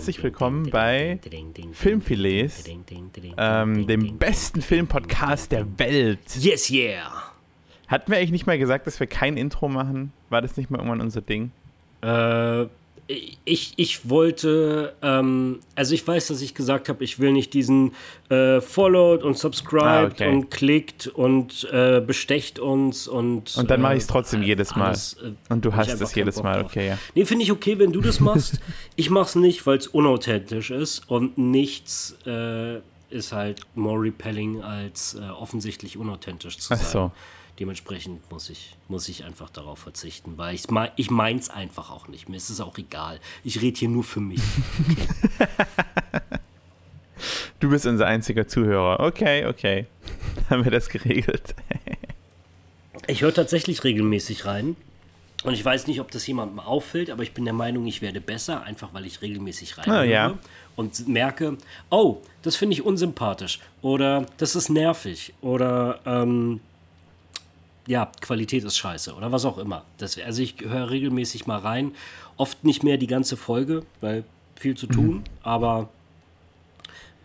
herzlich willkommen bei Filmfilets, ähm, dem besten Filmpodcast der Welt. Yes, yeah! Hatten wir eigentlich nicht mal gesagt, dass wir kein Intro machen? War das nicht mal irgendwann unser Ding? Äh, ich, ich wollte, ähm, also ich weiß, dass ich gesagt habe, ich will nicht diesen äh, Followed und Subscribed ah, okay. und klickt und äh, bestecht uns und. Und dann mache ich es trotzdem äh, jedes Mal. Alles, äh, und du hast es jedes Mal, okay, ja. Nee, finde ich okay, wenn du das machst. ich mache es nicht, weil es unauthentisch ist und nichts äh, ist halt more repelling als äh, offensichtlich unauthentisch zu sein. Ach so. Dementsprechend muss ich, muss ich einfach darauf verzichten, weil ich, ich meins einfach auch nicht. Mir ist es auch egal. Ich rede hier nur für mich. Okay. du bist unser einziger Zuhörer. Okay, okay. Haben wir das geregelt. ich höre tatsächlich regelmäßig rein. Und ich weiß nicht, ob das jemandem auffällt, aber ich bin der Meinung, ich werde besser, einfach weil ich regelmäßig reinhöre ah, ja. und merke, oh, das finde ich unsympathisch oder das ist nervig oder ähm, ja, Qualität ist scheiße oder was auch immer. Das, also ich höre regelmäßig mal rein. Oft nicht mehr die ganze Folge, weil viel zu tun, mhm. aber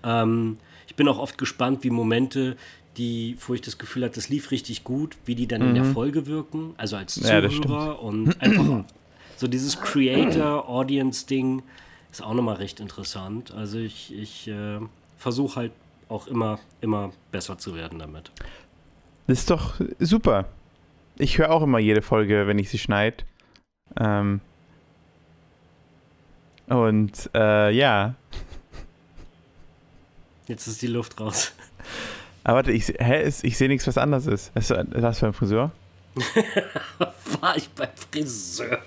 ähm, ich bin auch oft gespannt, wie Momente, die, wo ich das Gefühl habe, das lief richtig gut, wie die dann mhm. in der mhm. Folge wirken, also als Zuhörer ja, und einfach so dieses Creator-Audience-Ding ist auch nochmal recht interessant. Also ich, ich äh, versuche halt auch immer, immer besser zu werden damit. Das ist doch super. Ich höre auch immer jede Folge, wenn ich sie schneide. Ähm und äh, ja. Jetzt ist die Luft raus. Aber warte, ich, hä, ich sehe nichts, was anders ist. Hast du das beim Friseur? War ich beim Friseur?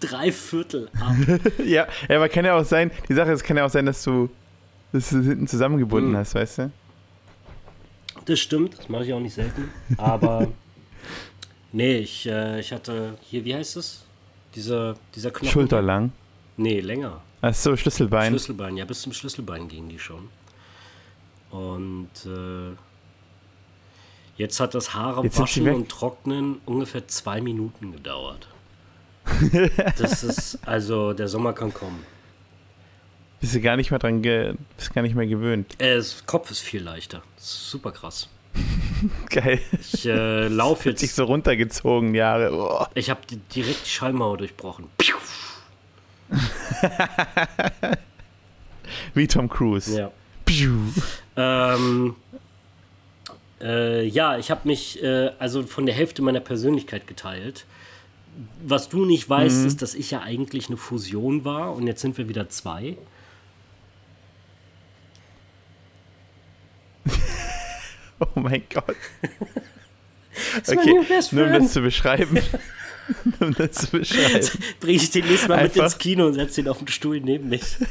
Drei Viertel ab. ja, aber kann ja auch sein, die Sache ist, kann ja auch sein, dass du das hinten zusammengebunden hm. hast, weißt du? Das stimmt, das mache ich auch nicht selten. Aber nee, ich, äh, ich hatte hier, wie heißt es? Dieser, dieser Knochen. Schulterlang? Nee, länger. Ach so, Schlüsselbein. Schlüsselbein, ja, bis zum Schlüsselbein gingen die schon. Und äh, jetzt hat das Haare jetzt waschen und trocknen ungefähr zwei Minuten gedauert. das ist, also der Sommer kann kommen. Bist du gar nicht mehr dran, bist gar nicht mehr gewöhnt. Äh, das Kopf ist viel leichter. Super krass. Geil. Ich äh, laufe jetzt. Sich so runtergezogen, Jahre. Oh. Ich habe direkt die Schallmauer durchbrochen. Wie Tom Cruise. Ja. Ähm, äh, ja, ich habe mich äh, also von der Hälfte meiner Persönlichkeit geteilt. Was du nicht weißt, mhm. ist, dass ich ja eigentlich eine Fusion war und jetzt sind wir wieder zwei. Oh mein Gott. okay, nur um das zu beschreiben. um das zu beschreiben. Bring ich den nächsten Mal Einfach. mit ins Kino und setz den auf den Stuhl neben mich.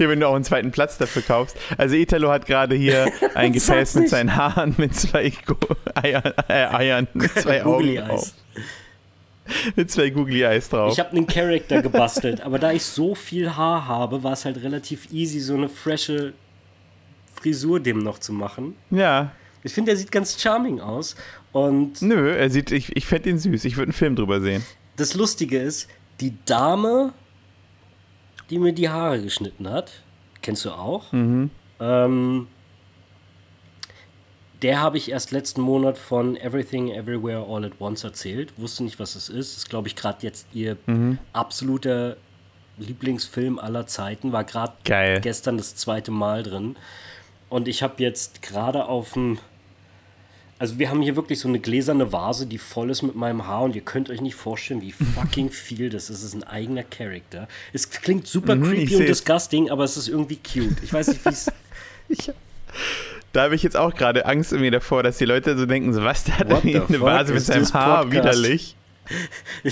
Ja, wenn du auch einen zweiten Platz dafür kaufst. Also Italo hat gerade hier ein Gefäß mit seinen Haaren mit zwei Eiern, äh, Eiern mit zwei Augen drauf. Mit zwei Googly Eyes drauf. Ich habe einen Charakter gebastelt, aber da ich so viel Haar habe, war es halt relativ easy, so eine frische Frisur dem noch zu machen. Ja. Ich finde, er sieht ganz charming aus. Und Nö, er sieht, ich, ich fände ihn süß. Ich würde einen Film drüber sehen. Das Lustige ist, die Dame, die mir die Haare geschnitten hat, kennst du auch? Mhm. Ähm, der habe ich erst letzten Monat von Everything Everywhere All at Once erzählt. Wusste nicht, was es ist. Das ist, glaube ich, gerade jetzt ihr mhm. absoluter Lieblingsfilm aller Zeiten. War gerade gestern das zweite Mal drin. Und ich habe jetzt gerade auf dem. Also wir haben hier wirklich so eine gläserne Vase, die voll ist mit meinem Haar und ihr könnt euch nicht vorstellen, wie fucking viel das ist. Es ist ein eigener Charakter. Es klingt super mhm, creepy und disgusting, aber es ist irgendwie cute. Ich weiß nicht, wie es... da habe ich jetzt auch gerade Angst irgendwie davor, dass die Leute so denken, so was, der hat eine Vase mit seinem Haar, widerlich.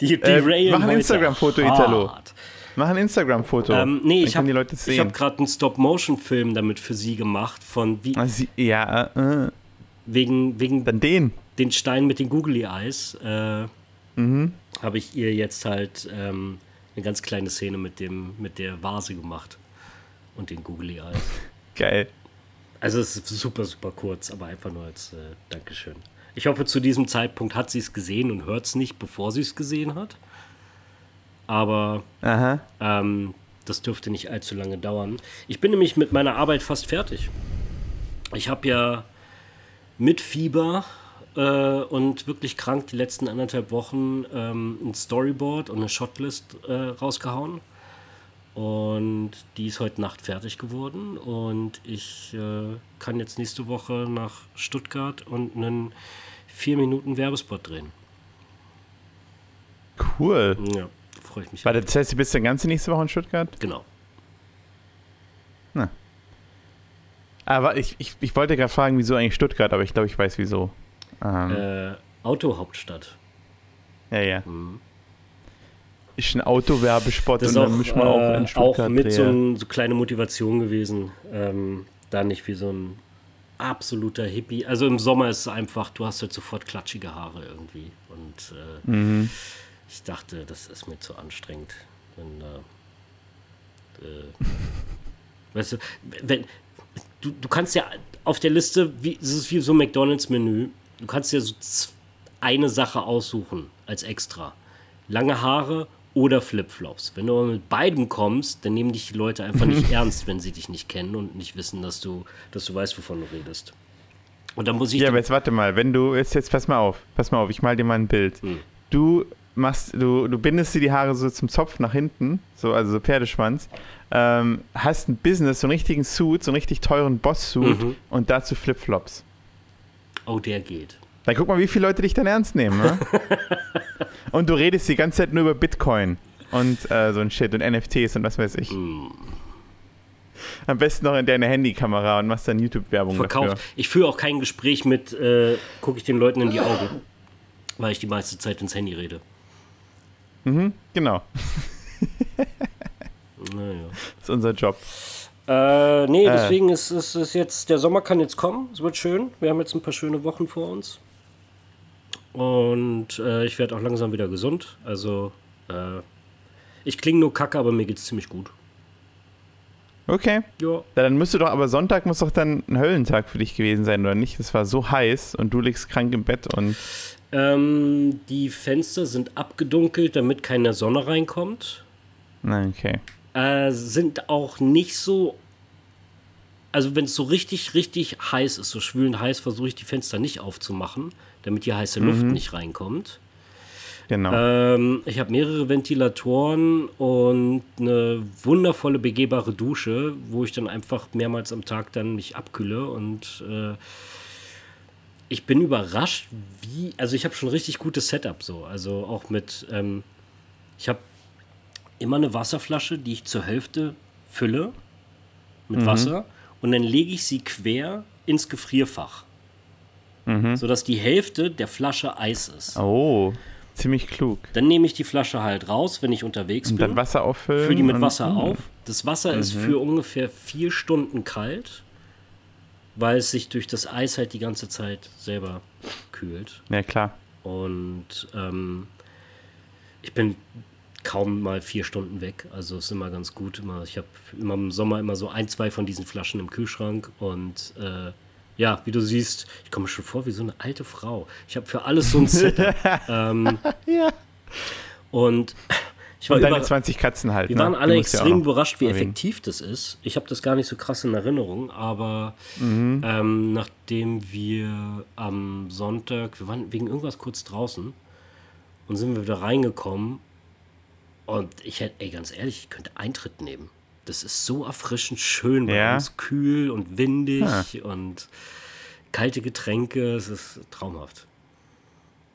die, die äh, mach ein Instagram-Foto, Italo. Mach ein Instagram-Foto. Ähm, nee, ich habe hab gerade einen Stop-Motion-Film damit für sie gemacht. Von wie. Ah, sie, ja, äh. Wegen, wegen. Dann den. Den Stein mit den Googly Eyes. Äh, mhm. Habe ich ihr jetzt halt ähm, eine ganz kleine Szene mit, dem, mit der Vase gemacht. Und den Googly Eyes. Geil. Also, es ist super, super kurz, aber einfach nur als äh, Dankeschön. Ich hoffe, zu diesem Zeitpunkt hat sie es gesehen und hört es nicht, bevor sie es gesehen hat. Aber ähm, das dürfte nicht allzu lange dauern. Ich bin nämlich mit meiner Arbeit fast fertig. Ich habe ja mit Fieber äh, und wirklich krank die letzten anderthalb Wochen ähm, ein Storyboard und eine Shotlist äh, rausgehauen. Und die ist heute Nacht fertig geworden. Und ich äh, kann jetzt nächste Woche nach Stuttgart und einen 4 Minuten Werbespot drehen. Cool. Ja, freue ich mich. Warte, das heißt, du bist dann ganze nächste Woche in Stuttgart? Genau. Na. Aber ich, ich, ich wollte gerade fragen, wieso eigentlich Stuttgart, aber ich glaube, ich weiß wieso. Ähm, äh, Autohauptstadt. Ja, ja. Mhm. Ist ein Autowerbespot und dann müssen wir auch in äh, Stuttgart Auch mit so, ein, so kleine Motivation gewesen, ähm, da nicht wie so ein absoluter Hippie. Also im Sommer ist es einfach, du hast halt sofort klatschige Haare irgendwie. Und äh, mhm. Ich dachte, das ist mir zu anstrengend. Wenn, äh, äh, weißt du, wenn, du, du kannst ja auf der Liste, wie, es ist wie so ein McDonalds-Menü, du kannst ja so eine Sache aussuchen als extra. Lange Haare oder Flipflops. Wenn du aber mit beidem kommst, dann nehmen dich die Leute einfach nicht ernst, wenn sie dich nicht kennen und nicht wissen, dass du, dass du weißt, wovon du redest. Und dann muss ich. Ja, aber jetzt warte mal, wenn du jetzt, jetzt pass mal auf, pass mal auf, ich mal dir mal ein Bild. Hm. Du machst, du, du bindest dir die Haare so zum Zopf nach hinten, so, also so Pferdeschwanz, ähm, hast ein Business, so einen richtigen Suit, so einen richtig teuren Boss-Suit mhm. und dazu Flipflops. Oh, der geht. Dann guck mal, wie viele Leute dich dann ernst nehmen, ne? und du redest die ganze Zeit nur über Bitcoin und äh, so ein Shit und NFTs und was weiß ich. Mm. Am besten noch in deine Handykamera und machst dann YouTube-Werbung dafür. Ich führe auch kein Gespräch mit, äh, gucke ich den Leuten in die Augen, weil ich die meiste Zeit ins Handy rede. Mhm, genau. naja. Das ist unser Job. Äh, nee, äh. deswegen ist es jetzt, der Sommer kann jetzt kommen, es wird schön. Wir haben jetzt ein paar schöne Wochen vor uns. Und äh, ich werde auch langsam wieder gesund. Also, äh, ich klinge nur kacke, aber mir geht es ziemlich gut. Okay. Ja. Dann müsste doch, aber Sonntag muss doch dann ein Höllentag für dich gewesen sein, oder nicht? Es war so heiß und du liegst krank im Bett und. Ähm, die Fenster sind abgedunkelt, damit keine Sonne reinkommt. Nein, okay. Äh, sind auch nicht so. Also, wenn es so richtig, richtig heiß ist, so schwülend heiß, versuche ich die Fenster nicht aufzumachen damit die heiße Luft mhm. nicht reinkommt. Genau. Ähm, ich habe mehrere Ventilatoren und eine wundervolle begehbare Dusche, wo ich dann einfach mehrmals am Tag dann mich abkühle und äh, ich bin überrascht, wie, also ich habe schon richtig gutes Setup so, also auch mit, ähm, ich habe immer eine Wasserflasche, die ich zur Hälfte fülle mit mhm. Wasser und dann lege ich sie quer ins Gefrierfach mhm. sodass die Hälfte der Flasche Eis ist. Oh, ziemlich klug. Dann nehme ich die Flasche halt raus, wenn ich unterwegs und bin. Dann Wasser auffüllen. Fülle die mit Wasser auf. Das Wasser mhm. ist für ungefähr vier Stunden kalt, weil es sich durch das Eis halt die ganze Zeit selber kühlt. Ja, klar. Und ähm, ich bin kaum mal vier Stunden weg. Also ist immer ganz gut. Immer, ich habe immer im Sommer immer so ein, zwei von diesen Flaschen im Kühlschrank und äh, ja, wie du siehst, ich komme schon vor wie so eine alte Frau. Ich habe für alles so ein Setup. ähm, ja. Und ich war und deine über, 20 Katzen halt. Wir ne? waren alle extrem ja überrascht, wie erwähnen. effektiv das ist. Ich habe das gar nicht so krass in Erinnerung, aber mhm. ähm, nachdem wir am Sonntag, wir waren wegen irgendwas kurz draußen und sind wir wieder reingekommen und ich hätte, ey, ganz ehrlich, ich könnte Eintritt nehmen. Das ist so erfrischend schön bei ja. uns, kühl und windig ah. und kalte Getränke. Es ist traumhaft.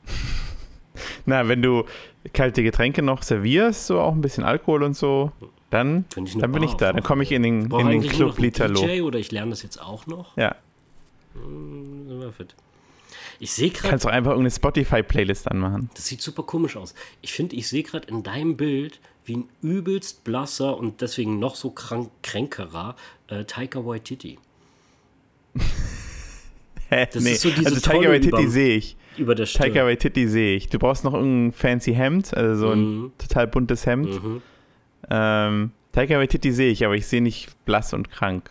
Na, wenn du kalte Getränke noch servierst, so auch ein bisschen Alkohol und so, dann, dann bin ich da. Dann komme ich in den, in den Club Litalo. DJ oder ich lerne das jetzt auch noch. Ja. Hm, ich sehe gerade. Kannst du einfach irgendeine Spotify-Playlist anmachen. Das sieht super komisch aus. Ich finde, ich sehe gerade in deinem Bild, wie ein übelst blasser und deswegen noch so krank, kränkerer äh, Taika Waititi. Hä? Das nee. ist so diese also Taika Waititi sehe ich. Über der Stirn. Taika Waititi sehe ich. Du brauchst noch irgendein fancy Hemd, also so ein mhm. total buntes Hemd. Mhm. Ähm, Taika Waititi sehe ich, aber ich sehe nicht blass und krank.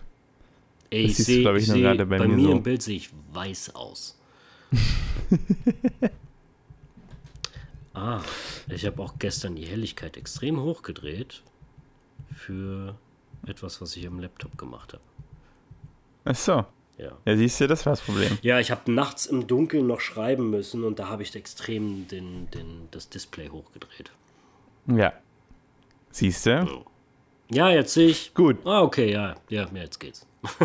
Ey, das ich sehe, glaube ich, nur gerade bei, bei mir, mir so. im Bild sehe ich weiß aus. ah, ich habe auch gestern die Helligkeit extrem hochgedreht für etwas, was ich am Laptop gemacht habe. Ach so. Ja. ja, siehst du, das war das Problem. Ja, ich habe nachts im Dunkeln noch schreiben müssen und da habe ich extrem den, den, das Display hochgedreht. Ja. Siehst du? Ja, jetzt sehe ich. Gut. Ah, okay, ja, ja, jetzt geht's.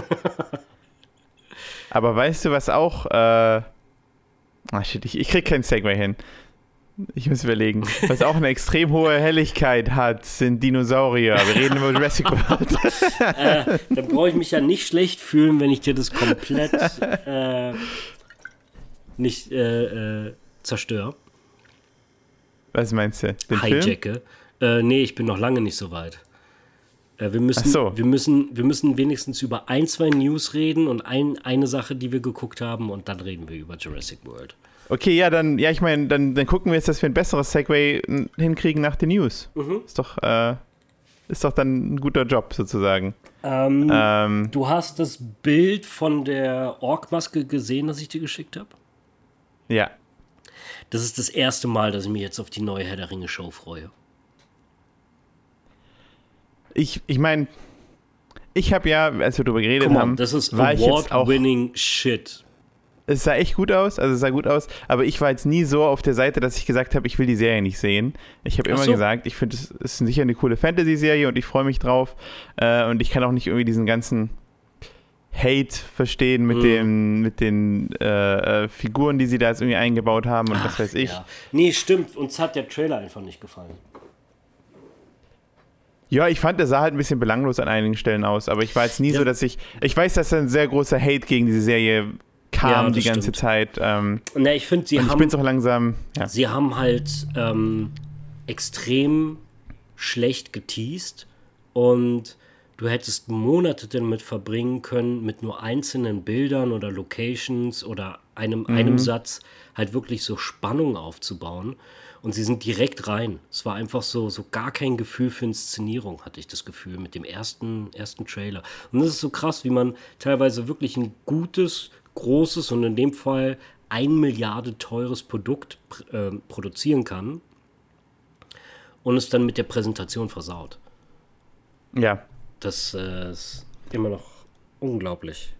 Aber weißt du, was auch. Äh, ach shit, ich, ich krieg keinen Segway hin. Ich muss überlegen. Was auch eine extrem hohe Helligkeit hat, sind Dinosaurier. Wir reden über Jurassic World. äh, dann brauche ich mich ja nicht schlecht fühlen, wenn ich dir das komplett äh, nicht äh, äh zerstöre. Was meinst du? Den Hijacke. Äh, nee, ich bin noch lange nicht so weit. Äh, wir, müssen, so. wir, müssen, wir müssen wenigstens über ein, zwei News reden und ein, eine Sache, die wir geguckt haben, und dann reden wir über Jurassic World. Okay, ja, dann, ja, ich meine, dann, dann gucken wir jetzt, dass wir ein besseres Segway hinkriegen nach den News. Mhm. Ist doch, äh, ist doch dann ein guter Job sozusagen. Ähm, ähm, du hast das Bild von der Ork-Maske gesehen, das ich dir geschickt habe? Ja. Das ist das erste Mal, dass ich mich jetzt auf die neue Herr der Ringe-Show freue. Ich, ich meine, ich habe ja, als wir darüber geredet on, haben, das ist Award-winning Shit es sah echt gut aus, also es sah gut aus, aber ich war jetzt nie so auf der Seite, dass ich gesagt habe, ich will die Serie nicht sehen. Ich habe immer so. gesagt, ich finde, es ist sicher eine coole Fantasy-Serie und ich freue mich drauf. Äh, und ich kann auch nicht irgendwie diesen ganzen Hate verstehen mit, mhm. den, mit den äh, äh, Figuren, die sie da jetzt irgendwie eingebaut haben und Ach, was weiß ich. Ja. Nee, stimmt. Uns hat der Trailer einfach nicht gefallen. Ja, ich fand, der sah halt ein bisschen belanglos an einigen Stellen aus, aber ich war jetzt nie ja. so, dass ich. Ich weiß, dass da ein sehr großer Hate gegen diese Serie kam ja, die ganze stimmt. Zeit. Ähm, Na, ich finde, sie haben. Ich bin auch langsam. Ja. Sie haben halt ähm, extrem schlecht geteased und du hättest Monate damit verbringen können, mit nur einzelnen Bildern oder Locations oder einem, mhm. einem Satz halt wirklich so Spannung aufzubauen. Und sie sind direkt rein. Es war einfach so, so gar kein Gefühl für Inszenierung, hatte ich das Gefühl, mit dem ersten, ersten Trailer. Und das ist so krass, wie man teilweise wirklich ein gutes, großes und in dem Fall ein Milliarde teures Produkt äh, produzieren kann und es dann mit der Präsentation versaut. Ja. Das äh, ist immer noch unglaublich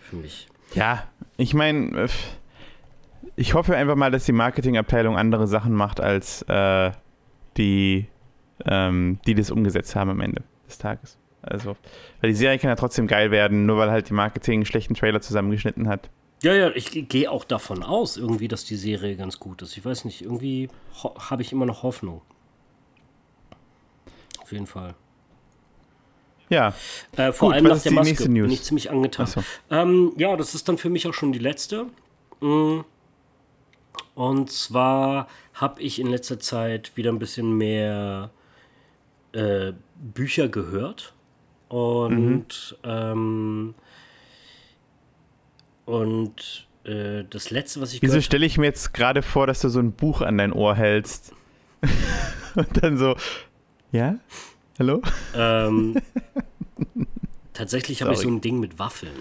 für mich. Ja, ich meine, äh, ich hoffe einfach mal, dass die Marketingabteilung andere Sachen macht als äh, die, ähm, die das umgesetzt haben am Ende des Tages. Also, weil die Serie kann ja trotzdem geil werden, nur weil halt die Marketing einen schlechten Trailer zusammengeschnitten hat. Ja, ja, ich gehe auch davon aus, irgendwie, dass die Serie ganz gut ist. Ich weiß nicht, irgendwie habe ich immer noch Hoffnung. Auf jeden Fall. Ja. Äh, vor gut, allem nach der Maske bin ich ziemlich angetan. So. Ähm, ja, das ist dann für mich auch schon die letzte. Mm. Und zwar habe ich in letzter Zeit wieder ein bisschen mehr äh, Bücher gehört und, mhm. ähm, und äh, das letzte, was ich. Wieso stelle ich mir jetzt gerade vor, dass du so ein Buch an dein Ohr hältst? und dann so, ja? Hallo? Ähm, tatsächlich habe ich so ein Ding mit Waffeln.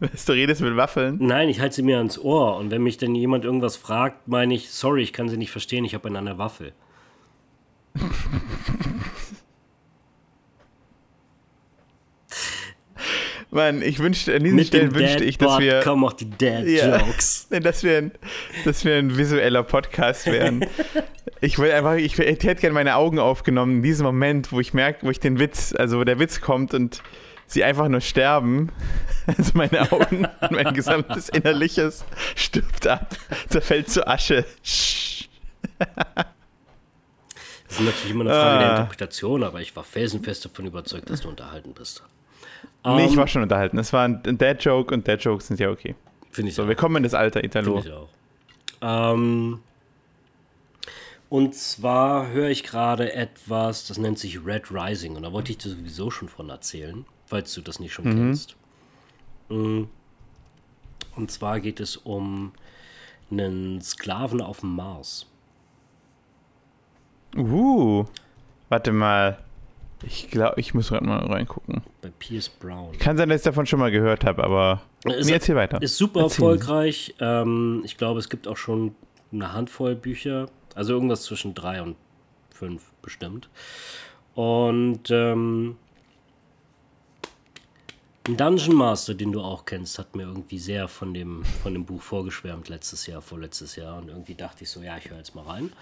Was, du redest mit Waffeln? Nein, ich halte sie mir ans Ohr. Und wenn mich dann jemand irgendwas fragt, meine ich, sorry, ich kann sie nicht verstehen, ich habe eine Waffel. Mann, ich wünschte, an diesen Mit Stellen wünschte ich, dass wir. kommen auch die Dad-Jokes. Ja, dass, wir ein, dass wir ein visueller Podcast wären. ich will einfach, ich, ich hätte gerne meine Augen aufgenommen in diesem Moment, wo ich merke, wo ich den Witz, also wo der Witz kommt und sie einfach nur sterben. Also meine Augen und mein gesamtes Innerliches stirbt ab, zerfällt zu Asche. Das ist natürlich immer eine Frage ah. der Interpretation, aber ich war felsenfest davon überzeugt, dass du unterhalten bist. Nee, ich ähm, war schon unterhalten. Es war ein Dad-Joke und Dad-Jokes sind ja okay. Finde ich so. Auch. Wir kommen in das Alter Italo. Finde ich auch. Ähm, und zwar höre ich gerade etwas, das nennt sich Red Rising. Und da wollte ich dir sowieso schon von erzählen, falls du das nicht schon mhm. kennst. Mm. Und zwar geht es um einen Sklaven auf dem Mars. Uh, warte mal. Ich glaube, ich muss gerade mal reingucken. Bei Pierce Brown. Kann sein, dass ich davon schon mal gehört habe, aber ist, erzähl weiter. Ist super erzähl. erfolgreich. Ähm, ich glaube, es gibt auch schon eine Handvoll Bücher. Also irgendwas zwischen drei und fünf bestimmt. Und ähm, ein Dungeon Master, den du auch kennst, hat mir irgendwie sehr von dem, von dem Buch vorgeschwärmt letztes Jahr, vorletztes Jahr. Und irgendwie dachte ich so, ja, ich höre jetzt mal rein.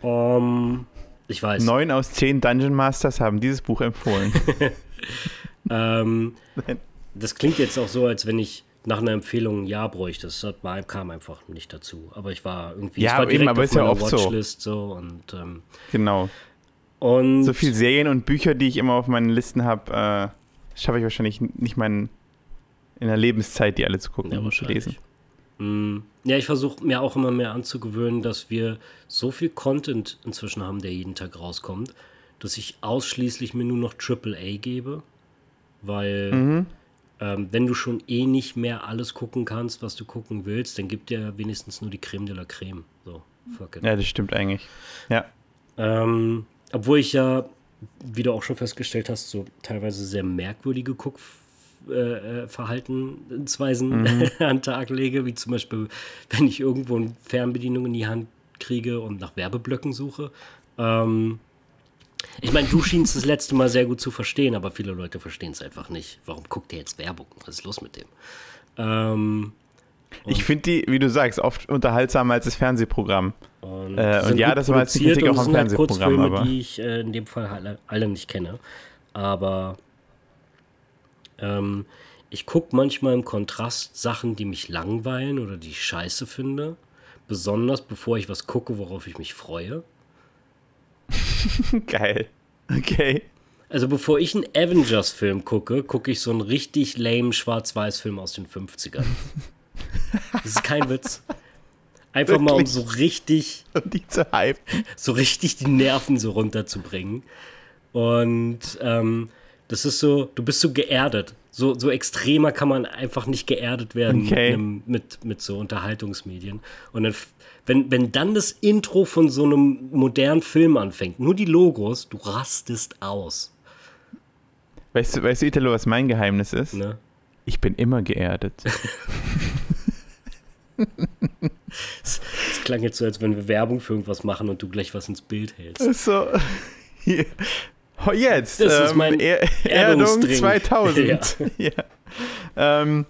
Um, ich weiß. Neun aus zehn Dungeon Masters haben dieses Buch empfohlen. ähm, das klingt jetzt auch so, als wenn ich nach einer Empfehlung ein Ja bräuchte. Das kam einfach nicht dazu. Aber ich war irgendwie ja, war eben, aber ist ja oft Watchlist so. so und, ähm, genau. Und so viele Serien und Bücher, die ich immer auf meinen Listen habe, äh, schaffe ich wahrscheinlich nicht meinen in der Lebenszeit, die alle zu gucken ja, und zu lesen. Mm, ja, ich versuche mir auch immer mehr anzugewöhnen, dass wir so viel Content inzwischen haben, der jeden Tag rauskommt, dass ich ausschließlich mir nur noch AAA gebe, weil mhm. ähm, wenn du schon eh nicht mehr alles gucken kannst, was du gucken willst, dann gibt dir wenigstens nur die Creme de la Creme. So, fuck it. Ja, das stimmt eigentlich. Ja. Ähm, obwohl ich ja, wie du auch schon festgestellt hast, so teilweise sehr merkwürdige Guckfilme äh, äh, Verhaltensweisen mhm. an den Tag lege, wie zum Beispiel, wenn ich irgendwo eine Fernbedienung in die Hand kriege und nach Werbeblöcken suche. Ähm, ich meine, du schienst das letzte Mal sehr gut zu verstehen, aber viele Leute verstehen es einfach nicht. Warum guckt der jetzt Werbung? Was ist los mit dem? Ähm, ich finde die, wie du sagst, oft unterhaltsamer als das Fernsehprogramm. Und, äh, und ja, das war jetzt die Kritik auch am halt Fernsehprogramm. Halt aber die ich äh, in dem Fall alle, alle nicht kenne. Aber ähm, ich gucke manchmal im Kontrast Sachen, die mich langweilen oder die ich scheiße finde. Besonders bevor ich was gucke, worauf ich mich freue. Geil. Okay. Also bevor ich einen Avengers-Film gucke, gucke ich so einen richtig lame Schwarz-Weiß-Film aus den 50ern. das ist kein Witz. Einfach Wirklich? mal um so richtig. Um die zu hypen. So richtig die Nerven so runterzubringen. Und ähm, das ist so, du bist so geerdet. So, so extremer kann man einfach nicht geerdet werden okay. mit, einem, mit, mit so Unterhaltungsmedien. Und dann, wenn, wenn dann das Intro von so einem modernen Film anfängt, nur die Logos, du rastest aus. Weißt du, weißt du, Italo, was mein Geheimnis ist? Ne? Ich bin immer geerdet. Es klang jetzt so, als wenn wir Werbung für irgendwas machen und du gleich was ins Bild hältst. So, hier, jetzt. Das ähm, ist mein er Erdung 2000. ja. ja. Ähm,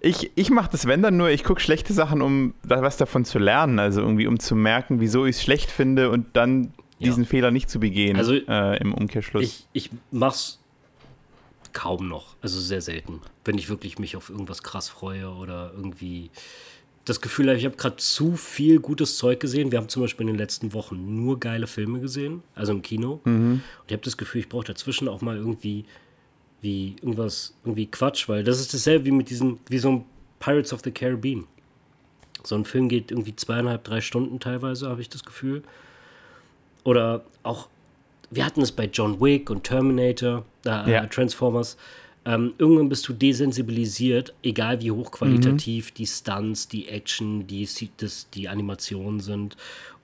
ich ich mache das, wenn dann nur, ich gucke schlechte Sachen, um da was davon zu lernen. Also irgendwie, um zu merken, wieso ich es schlecht finde und dann ja. diesen Fehler nicht zu begehen also, äh, im Umkehrschluss. Ich, ich mach's kaum noch. Also sehr selten. Wenn ich wirklich mich auf irgendwas krass freue oder irgendwie das Gefühl habe, ich habe gerade zu viel gutes Zeug gesehen. Wir haben zum Beispiel in den letzten Wochen nur geile Filme gesehen, also im Kino. Mhm. Und ich habe das Gefühl, ich brauche dazwischen auch mal irgendwie wie irgendwas, irgendwie Quatsch, weil das ist dasselbe wie mit diesem, wie so ein Pirates of the Caribbean. So ein Film geht irgendwie zweieinhalb, drei Stunden teilweise, habe ich das Gefühl. Oder auch, wir hatten es bei John Wick und Terminator, äh, ja. Transformers ähm, irgendwann bist du desensibilisiert, egal wie hochqualitativ mhm. die Stunts, die Action, die, das, die Animationen sind.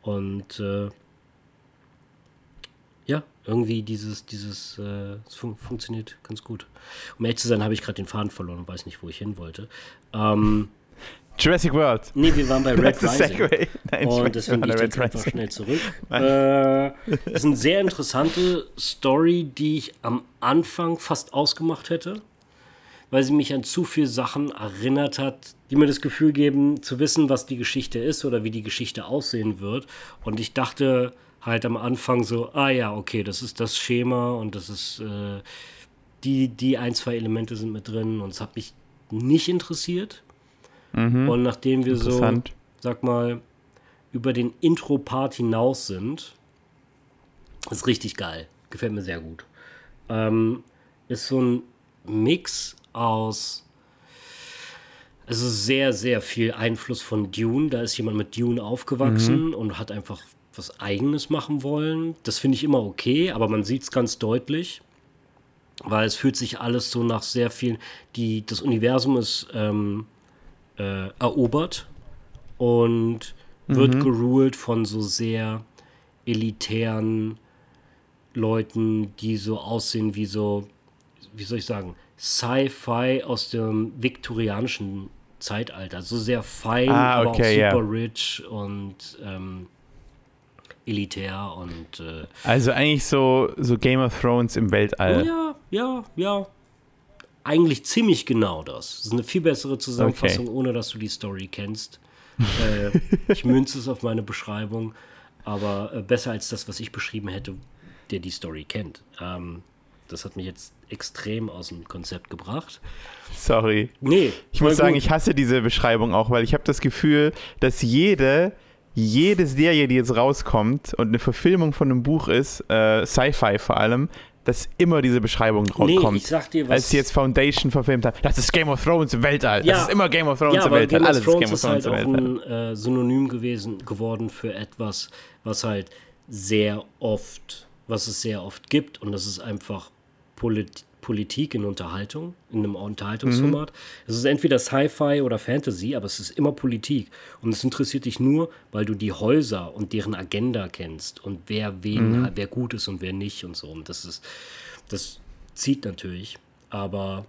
Und äh, ja, irgendwie dieses, dieses, äh, fun funktioniert ganz gut. Um ehrlich zu sein, habe ich gerade den Faden verloren und weiß nicht, wo ich hin wollte. Ähm, Jurassic World. Nee, wir waren bei Red Rising. Nein, und deswegen gehe ich jetzt einfach schnell zurück. Äh, das ist eine sehr interessante Story, die ich am Anfang fast ausgemacht hätte, weil sie mich an zu viele Sachen erinnert hat, die mir das Gefühl geben, zu wissen, was die Geschichte ist oder wie die Geschichte aussehen wird. Und ich dachte halt am Anfang so, ah ja, okay, das ist das Schema und das ist äh, die, die ein, zwei Elemente sind mit drin und es hat mich nicht interessiert. Mhm. Und nachdem wir so, sag mal, über den Intro-Part hinaus sind, ist richtig geil. Gefällt mir sehr gut. Ähm, ist so ein Mix aus. Also sehr, sehr viel Einfluss von Dune. Da ist jemand mit Dune aufgewachsen mhm. und hat einfach was Eigenes machen wollen. Das finde ich immer okay, aber man sieht es ganz deutlich, weil es fühlt sich alles so nach sehr viel. Die, das Universum ist ähm, äh, erobert und wird mhm. geruled von so sehr elitären Leuten, die so aussehen wie so, wie soll ich sagen, Sci-Fi aus dem viktorianischen Zeitalter. So sehr fein, ah, okay, aber auch super yeah. rich und ähm, elitär und. Äh, also eigentlich so, so Game of Thrones im Weltall. Ja, ja, ja. Eigentlich ziemlich genau das. Das ist eine viel bessere Zusammenfassung, okay. ohne dass du die Story kennst. äh, ich münze es auf meine Beschreibung, aber äh, besser als das, was ich beschrieben hätte, der die Story kennt. Ähm, das hat mich jetzt extrem aus dem Konzept gebracht. Sorry. Nee. Ich muss sagen, ich hasse diese Beschreibung auch, weil ich habe das Gefühl, dass jede, jede Serie, die jetzt rauskommt und eine Verfilmung von einem Buch ist, äh, Sci-Fi vor allem, dass immer diese Beschreibung nee, kommt. Ich sag dir was. Als sie jetzt Foundation verfilmt haben, das ist Game of Thrones im Weltall. Ja, das ist immer Game of Thrones ja, im Weltall. Game Alles ist Game of Thrones ist halt im Weltall. auch ein äh, Synonym gewesen, geworden für etwas, was halt sehr oft, was es sehr oft gibt und das ist einfach Polit Politik in Unterhaltung, in einem Unterhaltungsformat. Mhm. Es ist entweder Sci-Fi oder Fantasy, aber es ist immer Politik. Und es interessiert dich nur, weil du die Häuser und deren Agenda kennst und wer wen, mhm. wer gut ist und wer nicht und so. Und das ist, das zieht natürlich, aber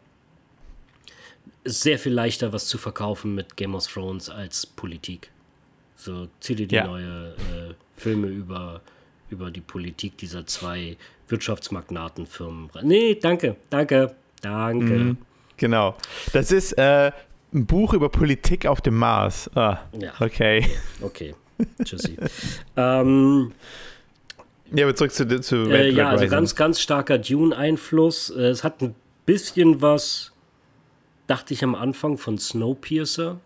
es ist sehr viel leichter, was zu verkaufen mit Game of Thrones als Politik. So, zieh dir die ja. neue äh, Filme über, über die Politik dieser zwei Wirtschaftsmagnatenfirmen. Nee, danke, danke, danke. Mhm, genau. Das ist äh, ein Buch über Politik auf dem Mars. Ah, ja. Okay. Okay. Tschüssi. ähm, ja, aber zurück zu, zu Red, äh, Ja, also ganz, ganz starker Dune-Einfluss. Äh, es hat ein bisschen was, dachte ich am Anfang, von Snowpiercer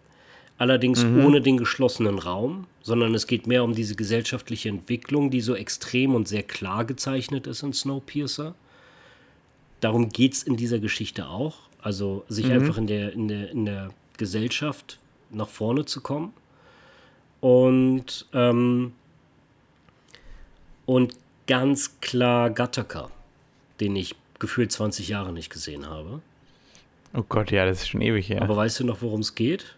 allerdings mhm. ohne den geschlossenen Raum, sondern es geht mehr um diese gesellschaftliche Entwicklung, die so extrem und sehr klar gezeichnet ist in Snowpiercer. Darum geht es in dieser Geschichte auch, also sich mhm. einfach in der, in, der, in der Gesellschaft nach vorne zu kommen. Und, ähm, und ganz klar Gattaca, den ich gefühlt 20 Jahre nicht gesehen habe. Oh Gott, ja, das ist schon ewig her. Aber weißt du noch, worum es geht?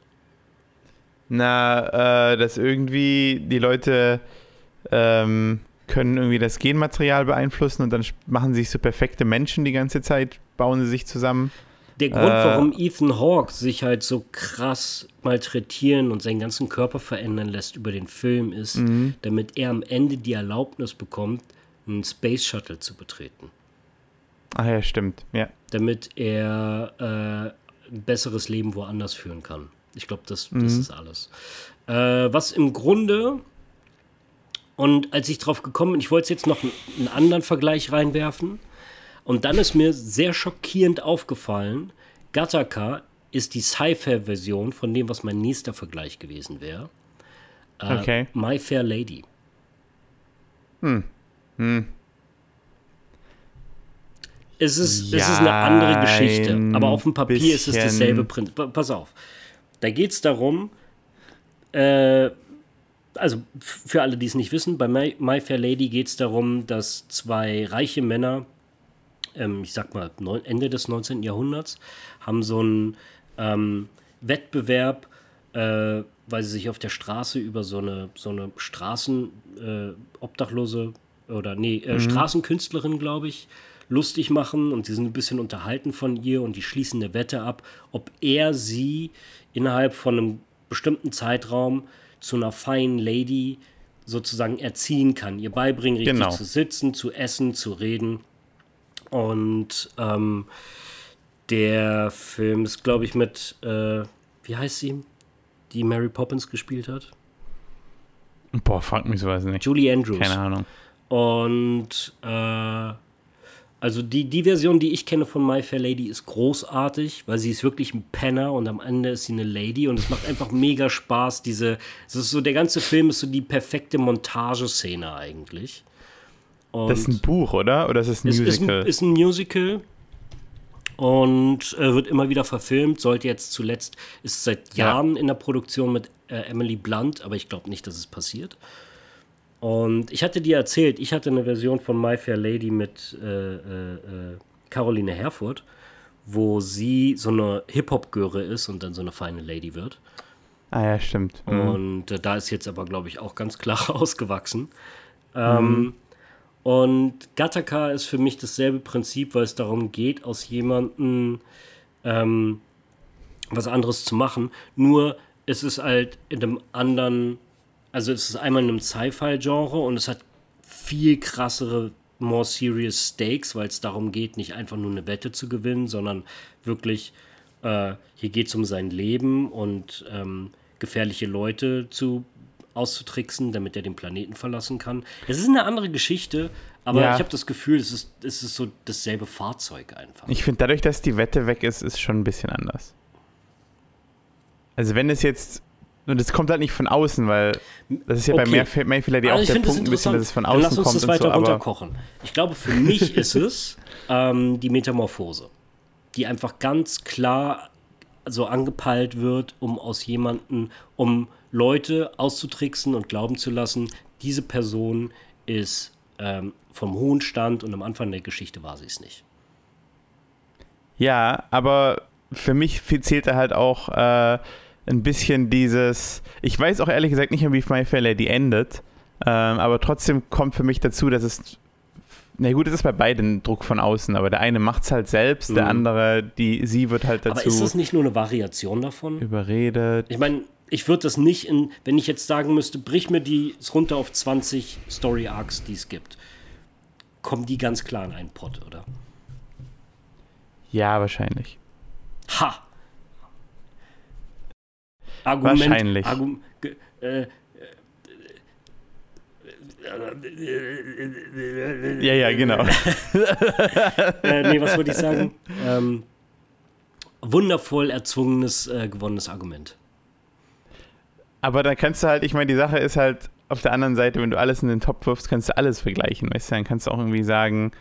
Na, äh, dass irgendwie die Leute ähm, können irgendwie das Genmaterial beeinflussen und dann machen sie sich so perfekte Menschen die ganze Zeit, bauen sie sich zusammen. Der Grund, äh, warum Ethan Hawke sich halt so krass malträtieren und seinen ganzen Körper verändern lässt über den Film, ist, mhm. damit er am Ende die Erlaubnis bekommt, einen Space Shuttle zu betreten. Ach ja, stimmt, ja. Damit er äh, ein besseres Leben woanders führen kann. Ich glaube, das, das mhm. ist alles. Äh, was im Grunde, und als ich drauf gekommen bin, ich wollte jetzt noch einen, einen anderen Vergleich reinwerfen. Und dann ist mir sehr schockierend aufgefallen, Gattaca ist die Sci-Fi-Version von dem, was mein nächster Vergleich gewesen wäre. Äh, okay. My Fair Lady. Hm. Hm. Es ist, ja, es ist eine andere Geschichte, aber auf dem Papier ist es dasselbe Prinzip. Pass auf. Da geht es darum, äh, also für alle, die es nicht wissen, bei My, My Fair Lady geht es darum, dass zwei reiche Männer, ähm, ich sag mal Ende des 19. Jahrhunderts, haben so einen ähm, Wettbewerb, äh, weil sie sich auf der Straße über so eine, so eine Straßenobdachlose äh, oder nee, äh, mhm. Straßenkünstlerin, glaube ich, lustig machen und sie sind ein bisschen unterhalten von ihr und die schließen eine Wette ab, ob er sie innerhalb von einem bestimmten Zeitraum zu einer feinen Lady sozusagen erziehen kann, ihr beibringen, richtig genau. zu sitzen, zu essen, zu reden. Und ähm, der Film ist, glaube ich, mit, äh, wie heißt sie, die Mary Poppins gespielt hat? Boah, frag mich sowas nicht. Julie Andrews. Keine Ahnung. Und äh, also die, die Version, die ich kenne von My Fair Lady, ist großartig, weil sie ist wirklich ein Penner und am Ende ist sie eine Lady und es macht einfach mega Spaß. Diese, es ist so, der ganze Film ist so die perfekte Montageszene eigentlich. Und das ist ein Buch, oder? Oder ist es ein Musical? Ist ein, ist ein Musical und äh, wird immer wieder verfilmt. Sollte jetzt zuletzt, ist seit Jahren ja. in der Produktion mit äh, Emily Blunt, aber ich glaube nicht, dass es passiert. Und ich hatte dir erzählt, ich hatte eine Version von My Fair Lady mit äh, äh, äh Caroline Herfurth, wo sie so eine Hip-Hop-Göre ist und dann so eine feine Lady wird. Ah ja, stimmt. Mhm. Und äh, da ist jetzt aber, glaube ich, auch ganz klar ausgewachsen. Ähm, mhm. Und Gattaca ist für mich dasselbe Prinzip, weil es darum geht, aus jemandem ähm, was anderes zu machen. Nur es ist halt in einem anderen, also es ist einmal in einem Sci-Fi-Genre und es hat viel krassere, more serious Stakes, weil es darum geht, nicht einfach nur eine Wette zu gewinnen, sondern wirklich, äh, hier geht es um sein Leben und ähm, gefährliche Leute zu auszutricksen, damit er den Planeten verlassen kann. Es ist eine andere Geschichte, aber ja. ich habe das Gefühl, es ist, es ist so dasselbe Fahrzeug einfach. Ich finde, dadurch, dass die Wette weg ist, ist schon ein bisschen anders. Also wenn es jetzt und es kommt halt nicht von außen, weil das ist ja okay. bei Mayfield die also auch der Punkt ein bisschen, dass es von außen kommt. Lass uns das weiter so, runterkochen. Ich glaube, für mich ist es ähm, die Metamorphose, die einfach ganz klar so angepeilt wird, um aus jemandem, um Leute auszutricksen und glauben zu lassen, diese Person ist ähm, vom hohen Stand und am Anfang der Geschichte war sie es nicht. Ja, aber für mich zählt er halt auch äh, ein bisschen dieses, ich weiß auch ehrlich gesagt nicht mehr, wie My Fair Lady endet, ähm, aber trotzdem kommt für mich dazu, dass es na gut, es ist bei beiden Druck von außen, aber der eine macht es halt selbst, mhm. der andere, die, sie wird halt dazu. Aber ist das nicht nur eine Variation davon? Überredet. Ich meine, ich würde das nicht in, wenn ich jetzt sagen müsste, brich mir die runter auf 20 Story Arcs, die es gibt, kommen die ganz klar in einen Pot, oder? Ja, wahrscheinlich. Ha! Argument, wahrscheinlich. Argum, äh, ja, ja, genau. äh, nee, was wollte ich sagen? Ähm, wundervoll erzwungenes, äh, gewonnenes Argument. Aber dann kannst du halt, ich meine, die Sache ist halt, auf der anderen Seite, wenn du alles in den Topf wirfst, kannst du alles vergleichen, weißt du? Dann kannst du auch irgendwie sagen,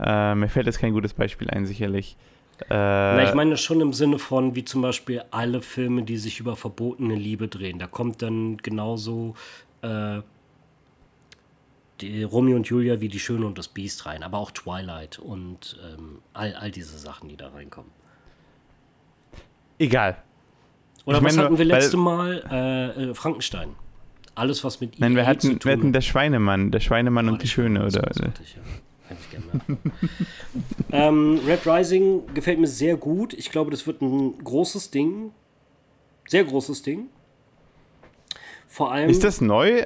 äh, mir fällt jetzt kein gutes Beispiel ein, sicherlich. Äh, Na, ich meine schon im Sinne von, wie zum Beispiel alle Filme, die sich über verbotene Liebe drehen. Da kommt dann genauso äh, die Romeo und Julia wie Die Schöne und das Biest rein, aber auch Twilight und ähm, all, all diese Sachen, die da reinkommen. Egal. Oder ich was meine, hatten wir letzte Mal? Äh, äh, Frankenstein. Alles, was mit Nein, wir hatten, wir hatten der Schweinemann, der Schweinemann oh, und die Schöne, oder? Ich, ja. Hätte ich gerne ähm, Red Rising gefällt mir sehr gut. Ich glaube, das wird ein großes Ding. Sehr großes Ding. Vor allem. Ist das neu?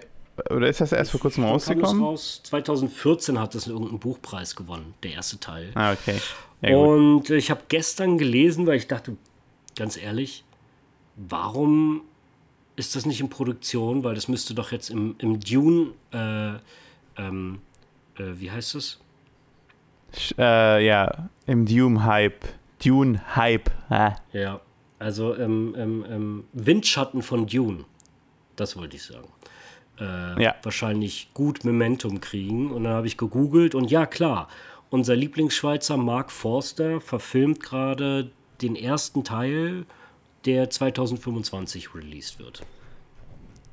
Oder ist das erst vor kurzem rausgekommen? Raus. 2014 hat es irgendeinen Buchpreis gewonnen, der erste Teil. Ah, okay. Ja, und ich habe gestern gelesen, weil ich dachte, ganz ehrlich, warum ist das nicht in Produktion? Weil das müsste doch jetzt im, im Dune, äh, ähm, äh, wie heißt es? Äh, ja, im Dune-Hype. Dune-Hype. Ah. Ja, also im, im, im Windschatten von Dune. Das wollte ich sagen äh, ja. wahrscheinlich gut Momentum kriegen. Und dann habe ich gegoogelt und ja, klar, unser Lieblingsschweizer Mark Forster verfilmt gerade den ersten Teil, der 2025 released wird.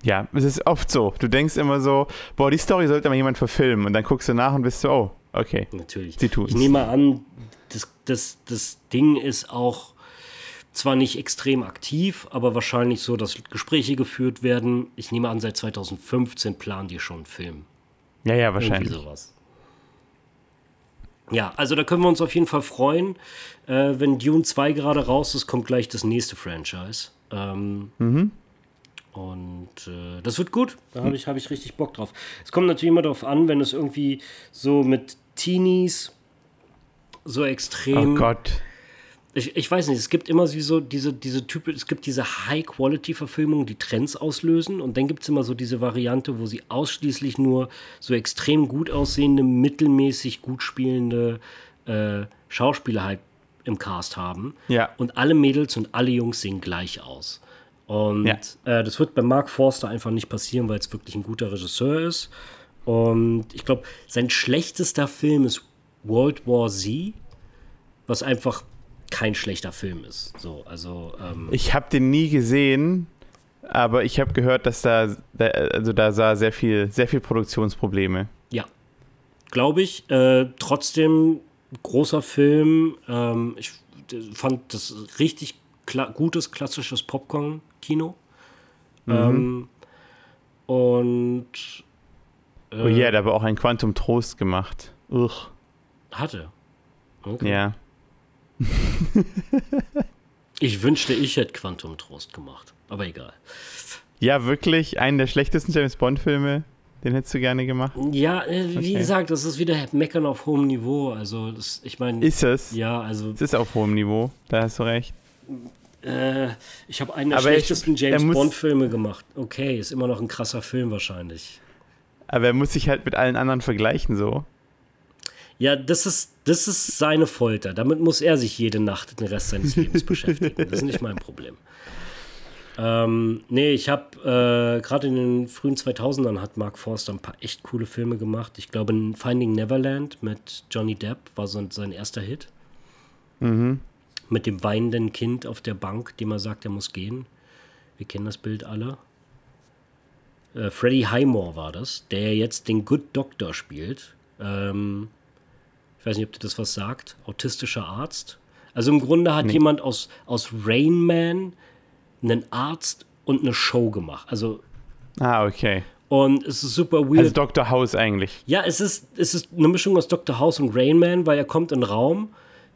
Ja, es ist oft so. Du denkst immer so, boah, die Story sollte mal jemand verfilmen. Und dann guckst du nach und bist so, oh, okay. Natürlich. Sie tun Ich nehme an, das, das, das Ding ist auch zwar nicht extrem aktiv, aber wahrscheinlich so, dass Gespräche geführt werden. Ich nehme an, seit 2015 planen die schon einen Film. Ja, ja, wahrscheinlich. Irgendwie sowas. Ja, also da können wir uns auf jeden Fall freuen. Äh, wenn Dune 2 gerade raus ist, kommt gleich das nächste Franchise. Ähm, mhm. Und äh, das wird gut. Da habe ich, hab ich richtig Bock drauf. Es kommt natürlich immer darauf an, wenn es irgendwie so mit Teenies so extrem. Oh Gott ich, ich weiß nicht, es gibt immer so diese, diese Typen, es gibt diese High-Quality-Verfilmungen, die Trends auslösen und dann gibt es immer so diese Variante, wo sie ausschließlich nur so extrem gut aussehende, mittelmäßig gut spielende äh, Schauspieler halt im Cast haben. Ja. Und alle Mädels und alle Jungs sehen gleich aus. Und ja. äh, das wird bei Mark Forster einfach nicht passieren, weil es wirklich ein guter Regisseur ist. Und ich glaube, sein schlechtester Film ist World War Z, was einfach kein schlechter Film ist. So, also, ähm ich habe den nie gesehen, aber ich habe gehört, dass da, also da sah sehr viel, sehr viel Produktionsprobleme. Ja, glaube ich. Äh, trotzdem großer Film. Ähm, ich fand das richtig kla gutes klassisches Popcorn-Kino. Mhm. Ähm, und Äh, oh ja, yeah, der hat aber auch ein Quantum Trost gemacht. Uch. Hatte. Okay. Ja. ich wünschte, ich hätte Quantum Trost gemacht. Aber egal. Ja, wirklich. Einen der schlechtesten James Bond-Filme. Den hättest du gerne gemacht? Ja, äh, wie okay. gesagt, das ist wieder Meckern auf hohem Niveau. Also, das, ich meine. Ist es? Ja, also. Es ist auf hohem Niveau, da hast du recht. Äh, ich habe einen der aber schlechtesten ich, James Bond-Filme gemacht. Okay, ist immer noch ein krasser Film wahrscheinlich. Aber er muss sich halt mit allen anderen vergleichen, so. Ja, das ist, das ist seine Folter. Damit muss er sich jede Nacht den Rest seines Lebens beschäftigen. Das ist nicht mein Problem. Ähm, nee, ich habe äh, gerade in den frühen 2000ern hat Mark Forster ein paar echt coole Filme gemacht. Ich glaube, Finding Neverland mit Johnny Depp war so sein erster Hit. Mhm. Mit dem weinenden Kind auf der Bank, dem er sagt, er muss gehen. Wir kennen das Bild alle. Äh, Freddie Highmore war das, der jetzt den Good Doctor spielt. Ähm, ich weiß nicht, ob dir das was sagt. Autistischer Arzt. Also im Grunde hat nee. jemand aus, aus Rain Man einen Arzt und eine Show gemacht. Also. Ah, okay. Und es ist super weird. Also Dr. House eigentlich. Ja, es ist, es ist eine Mischung aus Dr. House und Rain Man, weil er kommt in den Raum,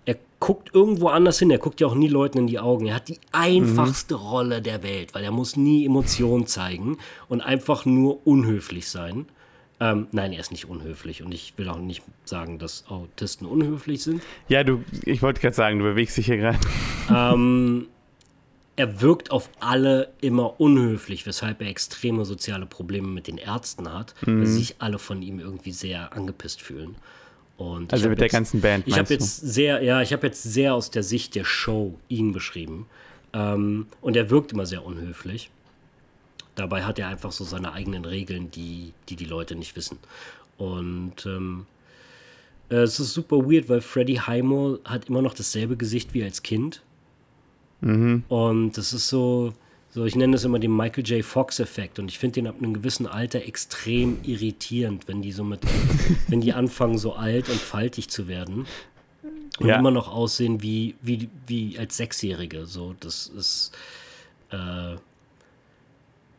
er guckt irgendwo anders hin, er guckt ja auch nie Leuten in die Augen. Er hat die einfachste mhm. Rolle der Welt, weil er muss nie Emotionen zeigen und einfach nur unhöflich sein. Ähm, nein, er ist nicht unhöflich und ich will auch nicht sagen, dass Autisten unhöflich sind. Ja, du, ich wollte gerade sagen, du bewegst dich hier gerade. Ähm, er wirkt auf alle immer unhöflich, weshalb er extreme soziale Probleme mit den Ärzten hat, mhm. weil sich alle von ihm irgendwie sehr angepisst fühlen. Und also mit der ganzen Band. Ich habe jetzt sehr, ja, ich habe jetzt sehr aus der Sicht der Show ihn beschrieben. Ähm, und er wirkt immer sehr unhöflich. Dabei hat er einfach so seine eigenen Regeln, die die, die Leute nicht wissen. Und ähm, äh, es ist super weird, weil Freddie Highmore hat immer noch dasselbe Gesicht wie als Kind. Mhm. Und das ist so, so, ich nenne das immer den Michael J. Fox-Effekt. Und ich finde den ab einem gewissen Alter extrem irritierend, wenn die so mit, wenn die anfangen, so alt und faltig zu werden. Und ja. immer noch aussehen wie, wie, wie als Sechsjährige. So, das ist. Äh, äh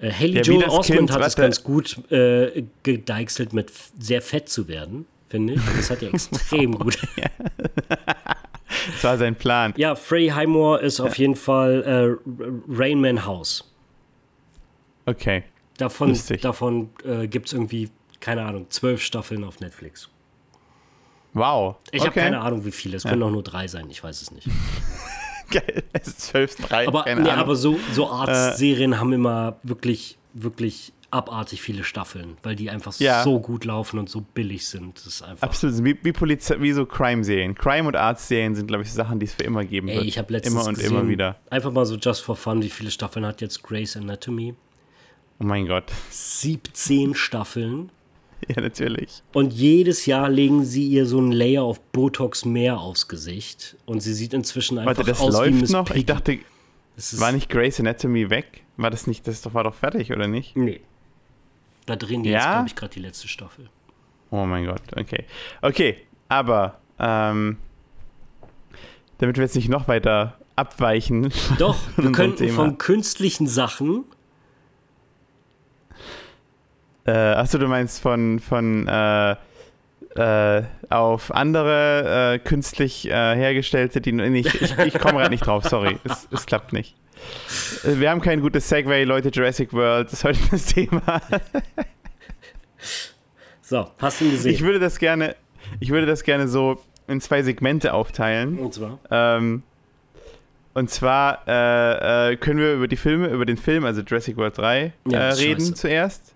Haley ja, Joel Osment hat es ganz gut äh, gedeichselt, mit sehr fett zu werden, finde ich. Das hat ja extrem gut. Das war sein Plan. Ja, Frey Highmore ist auf jeden Fall äh, Rainman House. Okay. Davon, davon äh, gibt es irgendwie, keine Ahnung, zwölf Staffeln auf Netflix. Wow. Ich okay. habe keine Ahnung, wie viele. Es ja. können auch nur drei sein, ich weiß es nicht. Geil, es ist zwölf, drei. Aber, nee, aber so, so Arztserien äh, haben immer wirklich, wirklich abartig viele Staffeln, weil die einfach ja. so gut laufen und so billig sind. Das ist einfach Absolut, wie, wie, Polizei, wie so Crime-Serien. Crime- und Arzt-Serien sind, glaube ich, Sachen, die es für immer geben Ey, wird. ich habe letztens Immer und gesehen, immer wieder. Einfach mal so just for fun, wie viele Staffeln hat jetzt Grey's Anatomy? Oh mein Gott. 17 Staffeln. Ja, natürlich. Und jedes Jahr legen sie ihr so ein Layer auf Botox mehr aufs Gesicht. Und sie sieht inzwischen einfach Warte, das aus läuft wie Miss noch? Piggy. Ich dachte, war nicht Grey's Anatomy weg? War das nicht, das war doch fertig, oder nicht? Nee. Da drehen die ja? jetzt, glaube ich, gerade die letzte Staffel. Oh mein Gott, okay. Okay, aber ähm, damit wir jetzt nicht noch weiter abweichen. Doch, wir könnten von künstlichen Sachen. Äh, achso, du meinst von, von äh, äh, auf andere äh, künstlich äh, hergestellte, die nicht. Ich, ich komme gerade nicht drauf, sorry. Es, es klappt nicht. Äh, wir haben kein gutes Segway, Leute. Jurassic World ist heute das Thema. so, hast du ihn gesehen? Ich würde das gerne, ich würde das gerne so in zwei Segmente aufteilen. Und zwar? Ähm, und zwar äh, äh, können wir über die Filme, über den Film, also Jurassic World 3, ja, äh, reden scheiße. zuerst.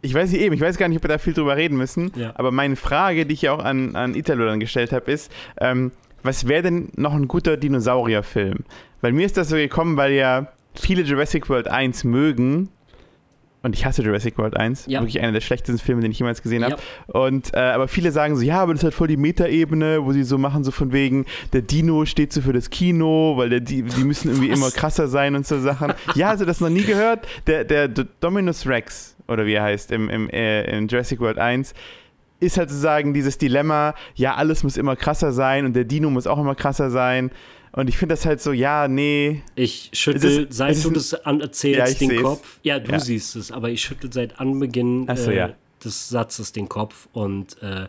Ich weiß nicht eben, ich weiß gar nicht, ob wir da viel drüber reden müssen, ja. aber meine Frage, die ich ja auch an, an Italo dann gestellt habe, ist, ähm, was wäre denn noch ein guter Dinosaurierfilm? Weil mir ist das so gekommen, weil ja viele Jurassic World 1 mögen. Und ich hasse Jurassic World 1. Ja. Wirklich einer der schlechtesten Filme, den ich jemals gesehen habe. Ja. Und äh, aber viele sagen so, ja, aber das ist halt voll die Metaebene, wo sie so machen, so von wegen, der Dino steht so für das Kino, weil der, die, die müssen irgendwie Was? immer krasser sein und so Sachen. ja, hast du das noch nie gehört? Der, der Dominus Rex, oder wie er heißt, im, im, äh, in Jurassic World 1, ist halt sozusagen dieses Dilemma, ja, alles muss immer krasser sein und der Dino muss auch immer krasser sein. Und ich finde das halt so, ja, nee. Ich schüttel, seit du das erzählst, ja, den Kopf. Ja, du ja. siehst es, aber ich schüttel seit Anbeginn so, äh, ja. des Satzes den Kopf und äh,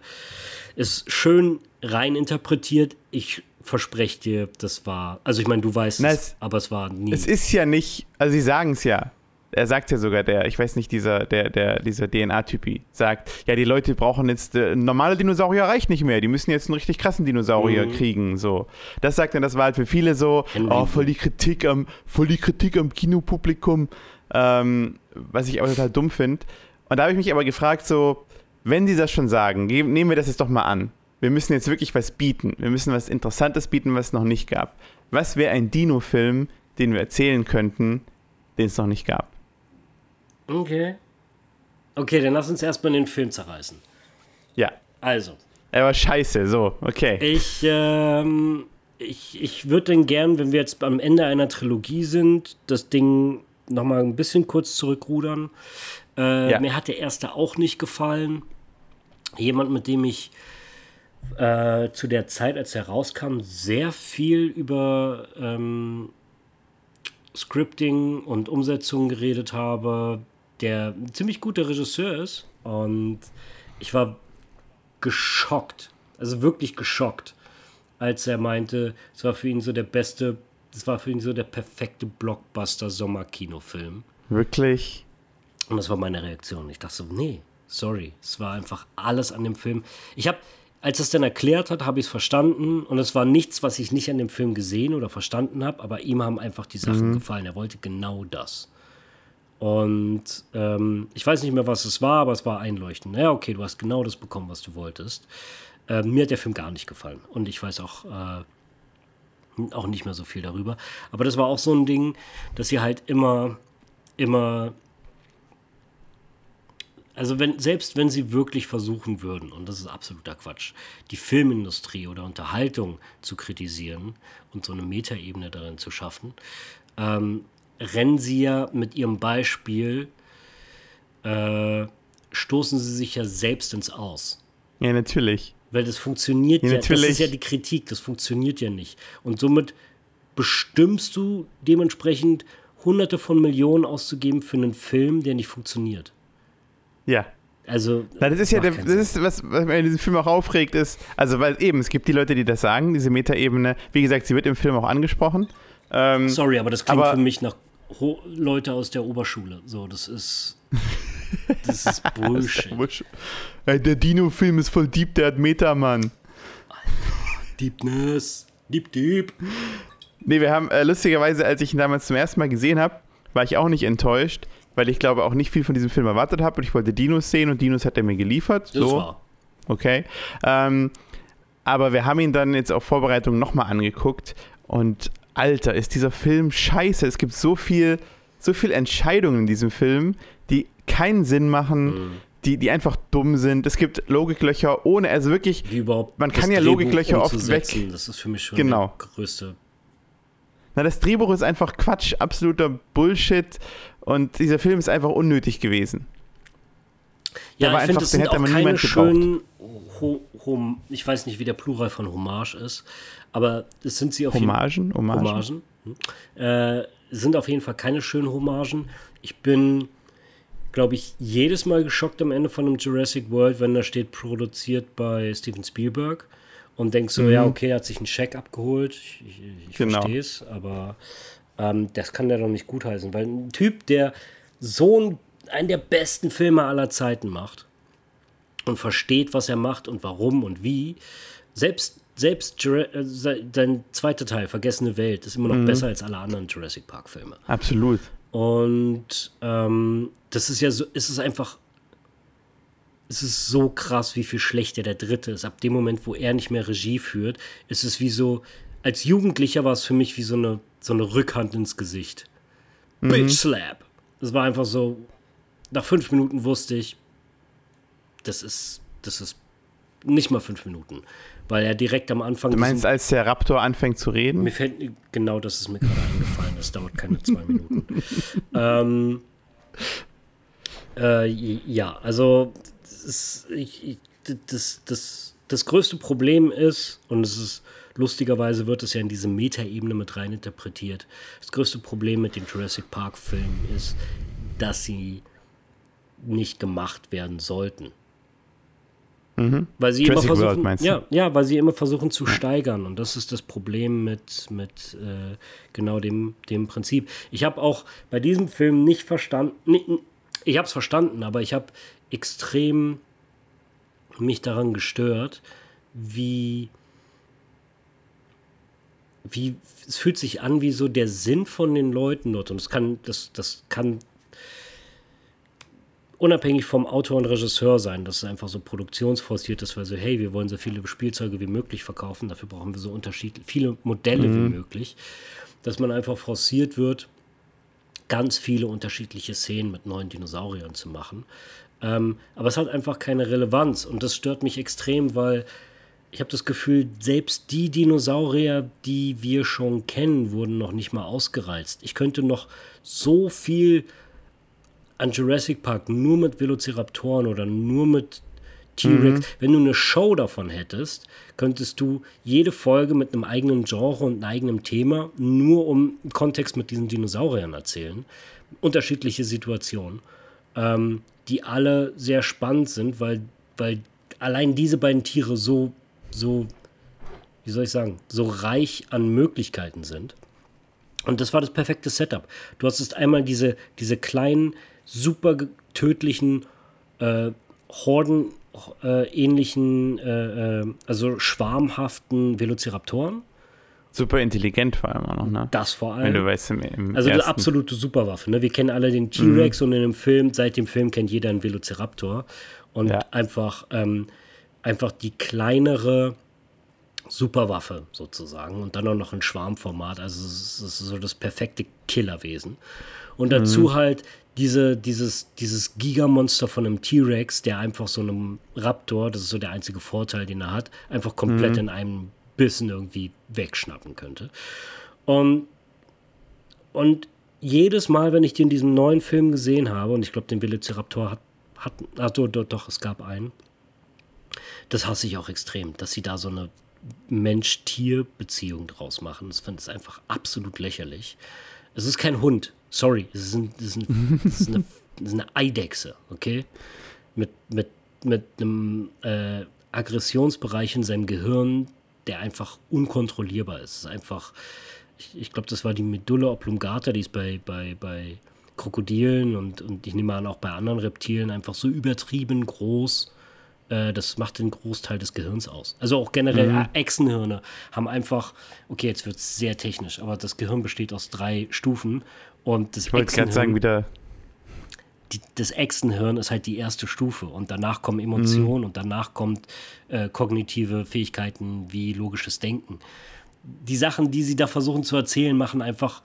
ist schön rein interpretiert. Ich verspreche dir, das war, also ich meine, du weißt Na, es, aber es war nie. Es ist ja nicht, also sie sagen es ja. Er sagt ja sogar, der, ich weiß nicht, dieser, der, der, dieser DNA-Typi sagt, ja, die Leute brauchen jetzt, äh, normale Dinosaurier reicht nicht mehr, die müssen jetzt einen richtig krassen Dinosaurier mhm. kriegen, so. Das sagt er, das war halt für viele so, oh, voll die Kritik am, voll die Kritik am Kinopublikum, ähm, was ich auch total dumm finde. Und da habe ich mich aber gefragt, so, wenn sie das schon sagen, nehmen wir das jetzt doch mal an. Wir müssen jetzt wirklich was bieten. Wir müssen was Interessantes bieten, was es noch nicht gab. Was wäre ein Dino-Film, den wir erzählen könnten, den es noch nicht gab? Okay. Okay, dann lass uns erstmal den Film zerreißen. Ja. Also. Er war scheiße, so, okay. Ich, ähm, ich, ich würde dann gern, wenn wir jetzt am Ende einer Trilogie sind, das Ding nochmal ein bisschen kurz zurückrudern. Äh, ja. Mir hat der erste auch nicht gefallen. Jemand, mit dem ich äh, zu der Zeit, als er rauskam, sehr viel über ähm, Scripting und Umsetzung geredet habe, der ein ziemlich guter Regisseur ist. Und ich war geschockt, also wirklich geschockt, als er meinte, es war für ihn so der beste, es war für ihn so der perfekte Blockbuster-Sommerkinofilm. Wirklich? Und das war meine Reaktion. Ich dachte so, nee, sorry. Es war einfach alles an dem Film. Ich habe, als es dann erklärt hat, habe ich es verstanden. Und es war nichts, was ich nicht an dem Film gesehen oder verstanden habe. Aber ihm haben einfach die Sachen mhm. gefallen. Er wollte genau das. Und ähm, ich weiß nicht mehr, was es war, aber es war einleuchtend. Ja, okay, du hast genau das bekommen, was du wolltest. Ähm, mir hat der Film gar nicht gefallen. Und ich weiß auch, äh, auch nicht mehr so viel darüber. Aber das war auch so ein Ding, dass sie halt immer, immer also wenn, selbst wenn sie wirklich versuchen würden, und das ist absoluter Quatsch, die Filmindustrie oder Unterhaltung zu kritisieren und so eine Metaebene darin zu schaffen, ähm, rennen sie ja mit ihrem Beispiel, äh, stoßen sie sich ja selbst ins Aus. Ja, natürlich. Weil das funktioniert ja, ja das ist ja die Kritik, das funktioniert ja nicht. Und somit bestimmst du dementsprechend hunderte von Millionen auszugeben für einen Film, der nicht funktioniert. Ja. Also. Na, das ist ja, der, das ist, was, was mir in diesem Film auch aufregt, ist, also, weil eben, es gibt die Leute, die das sagen, diese Metaebene. Wie gesagt, sie wird im Film auch angesprochen. Ähm, Sorry, aber das klingt aber, für mich nach Ho Leute aus der Oberschule. So, das ist. Das ist Bullshit. der, der Dino-Film ist voll deep, der hat Meta, Mann. Deepness. Deep, deep. Nee, wir haben, äh, lustigerweise, als ich ihn damals zum ersten Mal gesehen habe, war ich auch nicht enttäuscht, weil ich glaube auch nicht viel von diesem Film erwartet habe und ich wollte Dinos sehen und Dinos hat er mir geliefert. Das so. war. Okay. Ähm, aber wir haben ihn dann jetzt auf Vorbereitung nochmal angeguckt und Alter, ist dieser Film scheiße. Es gibt so viel, so viel Entscheidungen in diesem Film, die keinen Sinn machen. Mhm. Die, die einfach dumm sind. Es gibt Logiklöcher ohne, also wirklich, Wie überhaupt man kann ja Logiklöcher oft weg. Das ist für mich schon genau. der größte na, das Drehbuch ist einfach Quatsch, absoluter Bullshit und dieser Film ist einfach unnötig gewesen. Ja, ich finde, es sind auch keine schönen, ich weiß nicht, wie der Plural von Hommage ist, aber es sind sie auf Hommagen? jeden Fall. Hommagen? Hommagen. Hm. Äh, sind auf jeden Fall keine schönen Hommagen. Ich bin, glaube ich, jedes Mal geschockt am Ende von einem Jurassic World, wenn da steht, produziert bei Steven Spielberg und denkst so, mhm. ja, okay, er hat sich einen Scheck abgeholt. Ich, ich, ich genau. verstehe es, aber ähm, das kann der doch nicht gutheißen, weil ein Typ, der so ein, einen der besten Filme aller Zeiten macht und versteht, was er macht und warum und wie, selbst selbst äh, sein zweiter Teil, Vergessene Welt, ist immer noch mhm. besser als alle anderen Jurassic Park-Filme. Absolut. Und ähm, das ist ja so, ist es einfach es ist so krass, wie viel schlechter der dritte ist. Ab dem Moment, wo er nicht mehr Regie führt, ist es wie so, als Jugendlicher war es für mich wie so eine, so eine Rückhand ins Gesicht. Mhm. Bitch Slap. Das war einfach so, nach fünf Minuten wusste ich, das ist, das ist nicht mal fünf Minuten. Weil er direkt am Anfang. Du meinst, als der Raptor anfängt zu reden? Mir fällt, genau das ist mir gerade eingefallen. Das dauert keine zwei Minuten. ähm, äh, ja, also ist, ich, das, das, das größte Problem ist, und es ist lustigerweise wird es ja in diese Metaebene mit rein interpretiert. Das größte Problem mit den Jurassic Park-Filmen ist, dass sie nicht gemacht werden sollten. Mhm. Weil sie Jurassic immer versuchen, World, ja, ja, weil sie immer versuchen zu steigern und das ist das Problem mit, mit äh, genau dem, dem Prinzip. Ich habe auch bei diesem Film nicht verstanden, ich habe es verstanden, aber ich habe extrem mich daran gestört, wie wie es fühlt sich an wie so der Sinn von den Leuten dort und das kann das das kann unabhängig vom Autor und Regisseur sein, dass es einfach so produktionsforciert ist, weil so, hey, wir wollen so viele Spielzeuge wie möglich verkaufen, dafür brauchen wir so unterschiedliche, viele Modelle mhm. wie möglich, dass man einfach forciert wird, ganz viele unterschiedliche Szenen mit neuen Dinosauriern zu machen. Ähm, aber es hat einfach keine Relevanz und das stört mich extrem, weil ich habe das Gefühl, selbst die Dinosaurier, die wir schon kennen, wurden noch nicht mal ausgereizt. Ich könnte noch so viel an Jurassic Park nur mit Velociraptoren oder nur mit T-Rex, mhm. wenn du eine Show davon hättest, könntest du jede Folge mit einem eigenen Genre und einem eigenen Thema nur um Kontext mit diesen Dinosauriern erzählen. Unterschiedliche Situationen, ähm, die alle sehr spannend sind, weil, weil allein diese beiden Tiere so, so, wie soll ich sagen, so reich an Möglichkeiten sind. Und das war das perfekte Setup. Du hast einmal diese, diese kleinen, super tödlichen äh, Horden äh, ähnlichen, äh, äh, also schwarmhaften Velociraptoren. Super intelligent vor allem auch noch, ne? Das vor allem. Wenn du weißt, im, im also eine absolute Superwaffe, ne? Wir kennen alle den T-Rex mhm. und in dem Film, seit dem Film kennt jeder einen Velociraptor. Und ja. einfach, ähm, einfach die kleinere Superwaffe sozusagen und dann auch noch ein Schwarmformat. Also es ist so das perfekte Killerwesen. Und dazu mhm. halt diese, dieses, dieses Gigamonster von einem T-Rex, der einfach so einem Raptor, das ist so der einzige Vorteil, den er hat, einfach komplett mhm. in einem Bissen irgendwie wegschnappen könnte. Und, und jedes Mal, wenn ich den in diesem neuen Film gesehen habe, und ich glaube, den Velociraptor hat, hat also doch, doch, es gab einen, das hasse ich auch extrem, dass sie da so eine Mensch-Tier-Beziehung draus machen. Das finde ich einfach absolut lächerlich. Es ist kein Hund, Sorry, es ist, ein, es ist, ein, es ist, eine, es ist eine Eidechse, okay? Mit, mit, mit einem äh, Aggressionsbereich in seinem Gehirn, der einfach unkontrollierbar ist. Es ist einfach, ich, ich glaube, das war die Medulla oblongata, die ist bei, bei, bei Krokodilen und, und ich nehme an auch bei anderen Reptilien einfach so übertrieben groß. Äh, das macht den Großteil des Gehirns aus. Also auch generell mhm. Echsenhirne haben einfach, okay, jetzt wird es sehr technisch, aber das Gehirn besteht aus drei Stufen und das ich wollte gerade sagen, wieder. Die, das Echsenhirn ist halt die erste Stufe und danach kommen Emotionen mhm. und danach kommt äh, kognitive Fähigkeiten wie logisches Denken. Die Sachen, die sie da versuchen zu erzählen, machen einfach.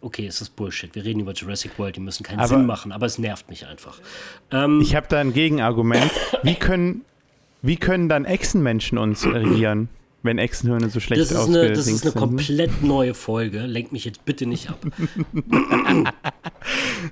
Okay, es ist Bullshit. Wir reden über Jurassic World, die müssen keinen aber Sinn machen, aber es nervt mich einfach. Ähm, ich habe da ein Gegenargument. Wie können, wie können dann Echsenmenschen uns regieren? Wenn Echsenhirne so schlecht das eine, Das ist eine komplett neue Folge. Lenk mich jetzt bitte nicht ab.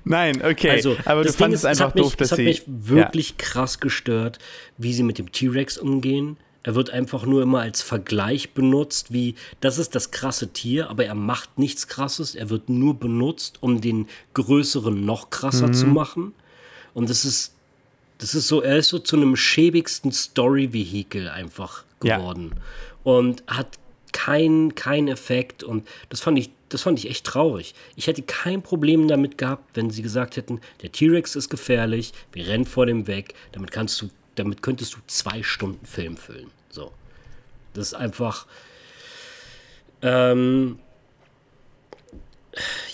Nein, okay. Also, aber du fandest es einfach doof, dass sie. Es hat mich wirklich ja. krass gestört, wie sie mit dem T-Rex umgehen. Er wird einfach nur immer als Vergleich benutzt, wie das ist das krasse Tier, aber er macht nichts krasses. Er wird nur benutzt, um den größeren noch krasser mhm. zu machen. Und das ist, das ist so, er ist so zu einem schäbigsten Story-Vehikel einfach geworden. Ja und hat keinen kein Effekt und das fand ich das fand ich echt traurig. Ich hätte kein Problem damit gehabt, wenn sie gesagt hätten, der T-Rex ist gefährlich, wir rennen vor dem weg, damit kannst du damit könntest du zwei Stunden Film füllen. Das ist einfach ähm,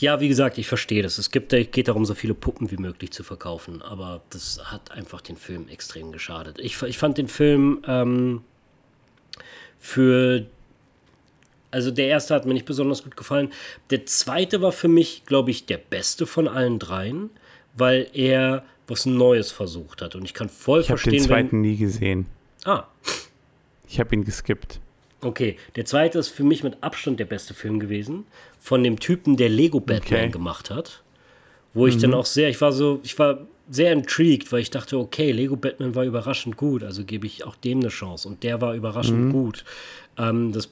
ja, wie gesagt, ich verstehe das. Es gibt, geht darum, so viele Puppen wie möglich zu verkaufen, aber das hat einfach den Film extrem geschadet. Ich, ich fand den Film ähm, für also der erste hat mir nicht besonders gut gefallen. Der zweite war für mich, glaube ich, der beste von allen dreien, weil er was Neues versucht hat. Und ich kann voll ich verstehen. Ich habe den zweiten wenn... nie gesehen. Ah. Ich habe ihn geskippt. Okay, der zweite ist für mich mit Abstand der beste Film gewesen. Von dem Typen, der Lego Batman okay. gemacht hat. Wo ich mhm. dann auch sehr, ich war so, ich war sehr intrigued, weil ich dachte, okay, Lego Batman war überraschend gut, also gebe ich auch dem eine Chance. Und der war überraschend mhm. gut. Ähm, das,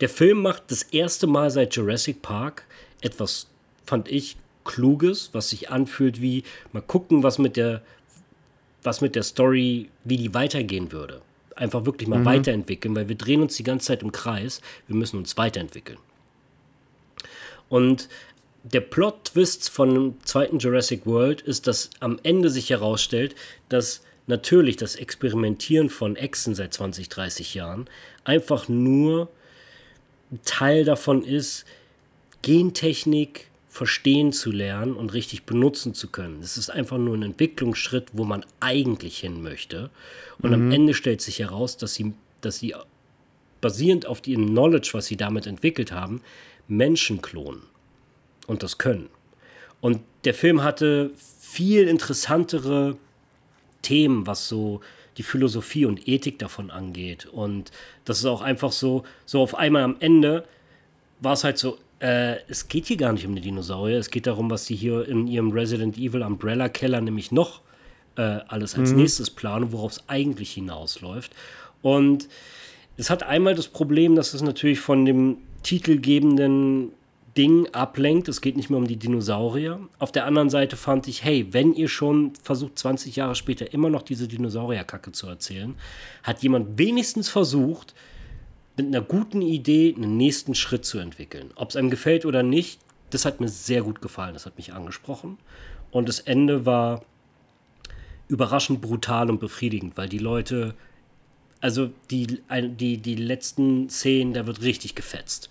der Film macht das erste Mal seit Jurassic Park etwas, fand ich, Kluges, was sich anfühlt wie mal gucken, was mit der, was mit der Story, wie die weitergehen würde. Einfach wirklich mal mhm. weiterentwickeln, weil wir drehen uns die ganze Zeit im Kreis. Wir müssen uns weiterentwickeln. Und der Plot-Twist von dem zweiten Jurassic World ist, dass am Ende sich herausstellt, dass natürlich das Experimentieren von Echsen seit 20, 30 Jahren einfach nur Teil davon ist, Gentechnik verstehen zu lernen und richtig benutzen zu können. Es ist einfach nur ein Entwicklungsschritt, wo man eigentlich hin möchte. Und mhm. am Ende stellt sich heraus, dass sie, dass sie basierend auf dem Knowledge, was sie damit entwickelt haben, Menschen klonen und das können. Und der Film hatte viel interessantere Themen, was so die Philosophie und Ethik davon angeht. Und das ist auch einfach so, so auf einmal am Ende war es halt so, äh, es geht hier gar nicht um die Dinosaurier, es geht darum, was sie hier in ihrem Resident Evil Umbrella Keller nämlich noch äh, alles als mhm. nächstes planen, worauf es eigentlich hinausläuft. Und es hat einmal das Problem, dass es natürlich von dem titelgebenden Ding ablenkt. Es geht nicht mehr um die Dinosaurier. Auf der anderen Seite fand ich, hey, wenn ihr schon versucht, 20 Jahre später immer noch diese Dinosaurierkacke zu erzählen, hat jemand wenigstens versucht, mit einer guten Idee einen nächsten Schritt zu entwickeln. Ob es einem gefällt oder nicht, das hat mir sehr gut gefallen. Das hat mich angesprochen. Und das Ende war überraschend brutal und befriedigend, weil die Leute, also die, die, die letzten Szenen, da wird richtig gefetzt.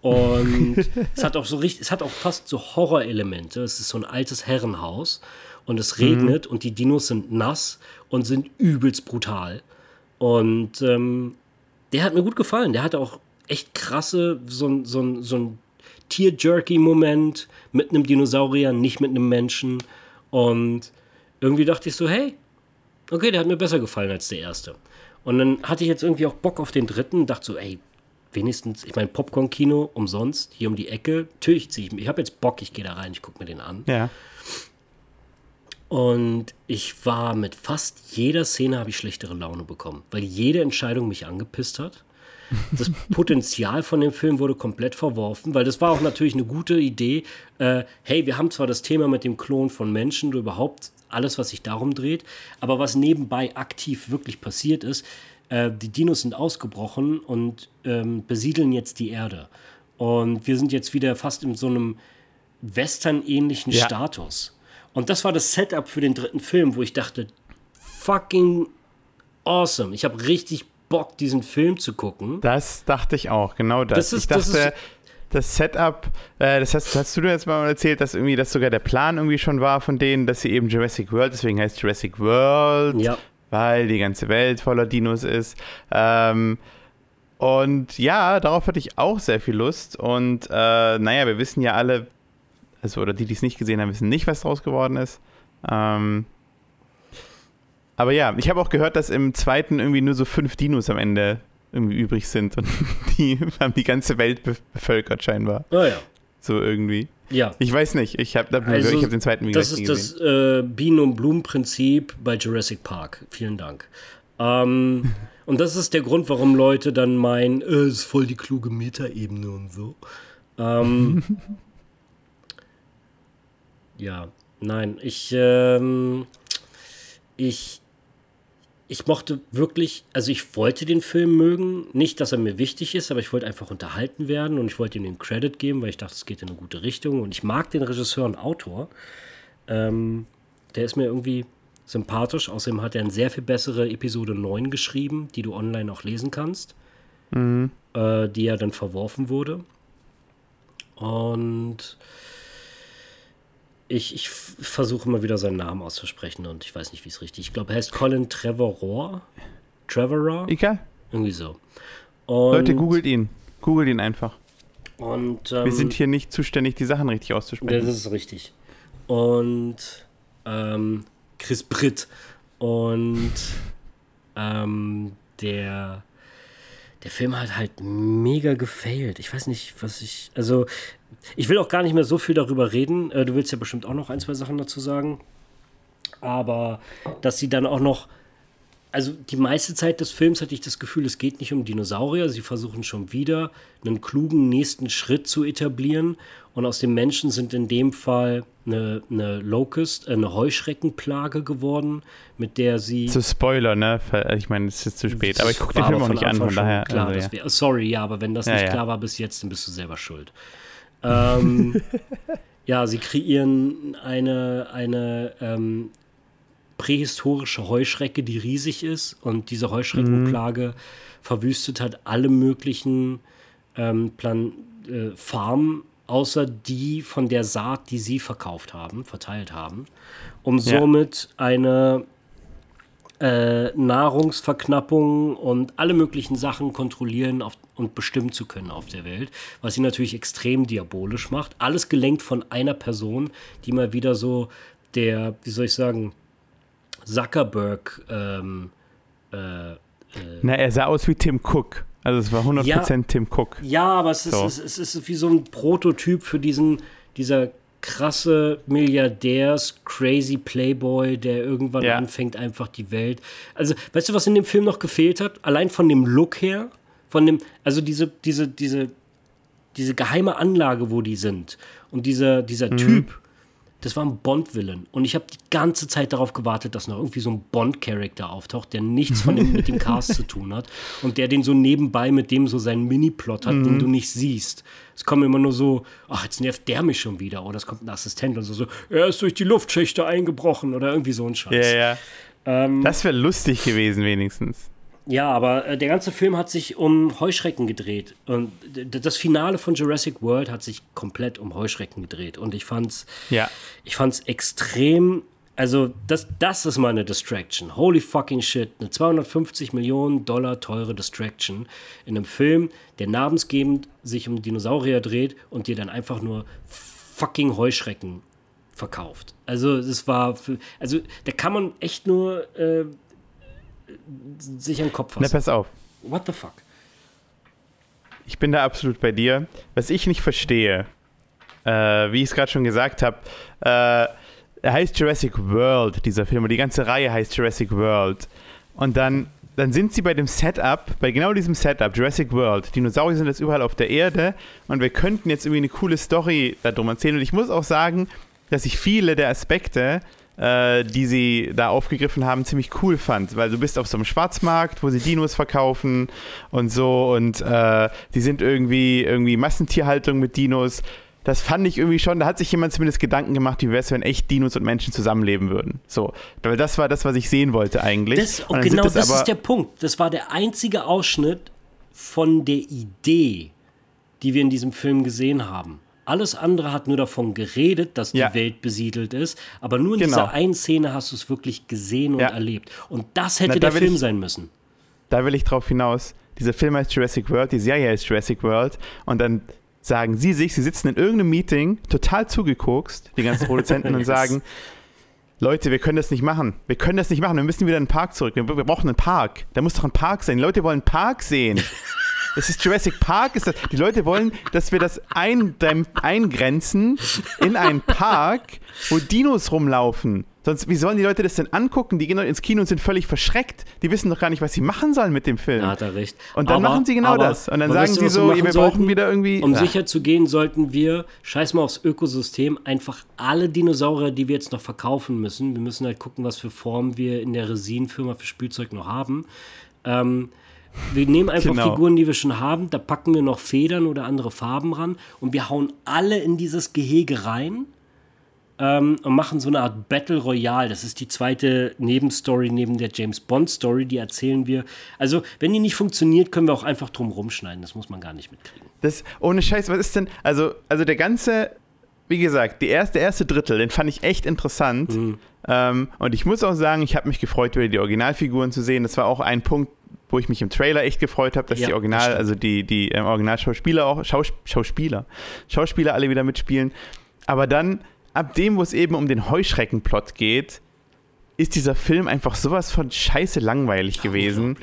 Und es hat auch so richtig, es hat auch fast so Horrorelemente. Es ist so ein altes Herrenhaus und es regnet mhm. und die Dinos sind nass und sind übelst brutal. Und ähm, der hat mir gut gefallen. Der hatte auch echt krasse, so, so, so ein Tier-Jerky-Moment mit einem Dinosaurier, nicht mit einem Menschen. Und irgendwie dachte ich so, hey, okay, der hat mir besser gefallen als der erste. Und dann hatte ich jetzt irgendwie auch Bock auf den dritten dachte so, ey, wenigstens, ich meine, Popcorn-Kino umsonst, hier um die Ecke. Natürlich ziehe ich mich. Ich habe jetzt Bock, ich gehe da rein, ich gucke mir den an. Ja. Und ich war mit fast jeder Szene habe ich schlechtere Laune bekommen, weil jede Entscheidung mich angepisst hat. Das Potenzial von dem Film wurde komplett verworfen, weil das war auch natürlich eine gute Idee. Äh, hey, wir haben zwar das Thema mit dem Klon von Menschen, du überhaupt alles, was sich darum dreht, aber was nebenbei aktiv wirklich passiert ist, äh, die Dinos sind ausgebrochen und ähm, besiedeln jetzt die Erde. Und wir sind jetzt wieder fast in so einem Western-ähnlichen ja. Status. Und das war das Setup für den dritten Film, wo ich dachte, fucking awesome. Ich habe richtig Bock, diesen Film zu gucken. Das dachte ich auch, genau das. das ist, ich dachte, das, ist, das Setup, äh, das hast, hast du dir jetzt mal erzählt, dass irgendwie das sogar der Plan irgendwie schon war von denen, dass sie eben Jurassic World, deswegen heißt Jurassic World, ja weil die ganze Welt voller Dinos ist. Ähm, und ja, darauf hatte ich auch sehr viel Lust. Und äh, naja, wir wissen ja alle, also oder die, die es nicht gesehen haben, wissen nicht, was draus geworden ist. Ähm, aber ja, ich habe auch gehört, dass im zweiten irgendwie nur so fünf Dinos am Ende irgendwie übrig sind und die haben die ganze Welt bevölkert scheinbar. Oh ja. So irgendwie. Ja. Ich weiß nicht. Ich habe also, hab den zweiten wieder Das ist gesehen. das äh, Bienen- und Blumen-Prinzip bei Jurassic Park. Vielen Dank. Ähm, und das ist der Grund, warum Leute dann meinen, äh, es ist voll die kluge Metaebene und so. Ähm, ja, nein, ich, ähm, ich, ich mochte wirklich, also ich wollte den Film mögen. Nicht, dass er mir wichtig ist, aber ich wollte einfach unterhalten werden und ich wollte ihm den Credit geben, weil ich dachte, es geht in eine gute Richtung. Und ich mag den Regisseur und Autor. Ähm, der ist mir irgendwie sympathisch. Außerdem hat er eine sehr viel bessere Episode 9 geschrieben, die du online auch lesen kannst, mhm. äh, die ja dann verworfen wurde. Und ich, ich versuche immer wieder seinen Namen auszusprechen und ich weiß nicht, wie es richtig ist. Ich glaube, er heißt Colin Trevorrow. Trevorrow? Ika? Irgendwie so. Und Leute, googelt ihn. Googelt ihn einfach. Und, ähm, Wir sind hier nicht zuständig, die Sachen richtig auszusprechen. Das ist richtig. Und ähm, Chris Britt. Und ähm, der der Film hat halt mega gefailt. Ich weiß nicht, was ich. Also, ich will auch gar nicht mehr so viel darüber reden. Äh, du willst ja bestimmt auch noch ein, zwei Sachen dazu sagen. Aber dass sie dann auch noch also die meiste Zeit des Films hatte ich das Gefühl, es geht nicht um Dinosaurier. Sie versuchen schon wieder einen klugen nächsten Schritt zu etablieren. Und aus dem Menschen sind in dem Fall eine, eine Locust, eine Heuschreckenplage geworden, mit der sie. Zu Spoiler, ne? Ich meine, es ist zu spät. Aber ich gucke den Film auch nicht an, von daher. Klar, also, ja. wär, sorry, ja, aber wenn das ja, nicht ja. klar war bis jetzt, dann bist du selber schuld. Ähm, ja, sie kreieren eine, eine ähm, prähistorische Heuschrecke, die riesig ist. Und diese Heuschreckenplage mhm. verwüstet hat alle möglichen ähm, Plan äh, Farmen, außer die von der Saat, die sie verkauft haben, verteilt haben, um ja. somit eine äh, Nahrungsverknappung und alle möglichen Sachen kontrollieren auf, und bestimmen zu können auf der Welt, was sie natürlich extrem diabolisch macht. Alles gelenkt von einer Person, die mal wieder so der, wie soll ich sagen, Zuckerberg. Ähm, äh, äh, Na, er sah aus wie Tim Cook. Also es war 100% ja, Tim Cook. Ja, aber es ist, so. es, ist, es ist wie so ein Prototyp für diesen, dieser krasse Milliardärs, crazy Playboy, der irgendwann ja. anfängt, einfach die Welt. Also, weißt du, was in dem Film noch gefehlt hat? Allein von dem Look her, von dem, also diese, diese, diese, diese geheime Anlage, wo die sind. Und dieser, dieser mhm. Typ, das war ein Bond-Villain. Und ich habe die ganze Zeit darauf gewartet, dass noch irgendwie so ein Bond-Charakter auftaucht, der nichts von dem, mit dem Cast zu tun hat. Und der den so nebenbei mit dem so seinen Mini-Plot hat, mhm. den du nicht siehst. Es kommen immer nur so, ach, jetzt nervt der mich schon wieder. Oder es kommt ein Assistent und so, so er ist durch die Luftschächte eingebrochen oder irgendwie so ein Scheiß. Ja, ja. Ähm, das wäre lustig gewesen, wenigstens. Ja, aber äh, der ganze Film hat sich um Heuschrecken gedreht. Und das Finale von Jurassic World hat sich komplett um Heuschrecken gedreht. Und ich fand's, ja. ich fand's extrem. Also, das, das ist meine Distraction. Holy fucking shit. Eine 250 Millionen Dollar teure Distraction in einem Film, der namensgebend sich um Dinosaurier dreht und dir dann einfach nur fucking Heuschrecken verkauft. Also, es war. Für, also, da kann man echt nur. Äh, sich an den Kopf fassen. Na, pass auf. What the fuck? Ich bin da absolut bei dir. Was ich nicht verstehe, äh, wie ich es gerade schon gesagt habe, äh, er heißt Jurassic World, dieser Film, und die ganze Reihe heißt Jurassic World. Und dann, dann sind sie bei dem Setup, bei genau diesem Setup, Jurassic World. Dinosaurier sind jetzt überall auf der Erde und wir könnten jetzt irgendwie eine coole Story darum erzählen. Und ich muss auch sagen, dass ich viele der Aspekte die sie da aufgegriffen haben, ziemlich cool fand, weil du bist auf so einem Schwarzmarkt, wo sie Dinos verkaufen und so und äh, die sind irgendwie irgendwie Massentierhaltung mit Dinos. Das fand ich irgendwie schon, da hat sich jemand zumindest Gedanken gemacht, wie wäre es, wenn echt Dinos und Menschen zusammenleben würden. So, weil das war das, was ich sehen wollte eigentlich. Das, und genau, das, das ist der Punkt. Das war der einzige Ausschnitt von der Idee, die wir in diesem Film gesehen haben. Alles andere hat nur davon geredet, dass die ja. Welt besiedelt ist, aber nur in genau. dieser einen Szene hast du es wirklich gesehen und ja. erlebt. Und das hätte Na, da der Film ich, sein müssen. Da will ich drauf hinaus. Dieser Film heißt Jurassic World, die Serie heißt Jurassic World und dann sagen sie sich, sie sitzen in irgendeinem Meeting, total zugekokst, die ganzen Produzenten, yes. und sagen, Leute, wir können das nicht machen. Wir können das nicht machen. Wir müssen wieder in den Park zurück. Wir, wir brauchen einen Park. Da muss doch ein Park sein. Die Leute wollen einen Park sehen. Es ist Jurassic Park. Ist das, die Leute wollen, dass wir das ein, eingrenzen in einen Park, wo Dinos rumlaufen. Sonst, wie sollen die Leute das denn angucken? Die gehen ins Kino und sind völlig verschreckt. Die wissen doch gar nicht, was sie machen sollen mit dem Film. Ja, hat er recht. Und dann aber, machen sie genau das. Und dann sagen sie so, wir brauchen wieder irgendwie. Um ja. sicher zu gehen, sollten wir, scheiß mal aufs Ökosystem, einfach alle Dinosaurier, die wir jetzt noch verkaufen müssen, wir müssen halt gucken, was für Formen wir in der Resinenfirma für Spielzeug noch haben. Ähm, wir nehmen einfach genau. Figuren, die wir schon haben, da packen wir noch Federn oder andere Farben ran und wir hauen alle in dieses Gehege rein ähm, und machen so eine Art Battle Royale. Das ist die zweite Nebenstory neben der James Bond Story, die erzählen wir. Also, wenn die nicht funktioniert, können wir auch einfach drum rumschneiden. Das muss man gar nicht mitkriegen. Das, ohne Scheiß, was ist denn, also, also der ganze, wie gesagt, die erste, der erste Drittel, den fand ich echt interessant. Mhm. Ähm, und ich muss auch sagen, ich habe mich gefreut, wieder die Originalfiguren zu sehen. Das war auch ein Punkt, wo ich mich im Trailer echt gefreut habe, dass ja, die Original, das also die, die ähm, Originalschauspieler auch, Schaus Schauspieler, Schauspieler alle wieder mitspielen. Aber dann, ab dem, wo es eben um den Heuschreckenplot geht, ist dieser Film einfach sowas von scheiße langweilig gewesen.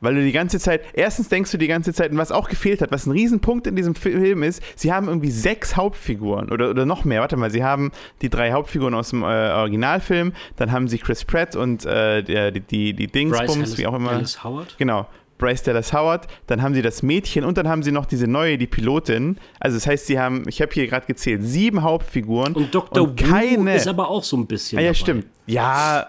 Weil du die ganze Zeit, erstens denkst du die ganze Zeit, und was auch gefehlt hat, was ein Riesenpunkt in diesem Film ist, sie haben irgendwie sechs Hauptfiguren oder, oder noch mehr. Warte mal, sie haben die drei Hauptfiguren aus dem äh, Originalfilm, dann haben sie Chris Pratt und äh, die, die, die Dingsbums, wie auch immer. Dallas Howard? Genau. Bryce Dallas Howard, dann haben sie das Mädchen und dann haben sie noch diese neue, die Pilotin. Also das heißt, sie haben, ich habe hier gerade gezählt, sieben Hauptfiguren. Und Dr. Und keine, ist aber auch so ein bisschen. Ah, ja, dabei. stimmt. Ja,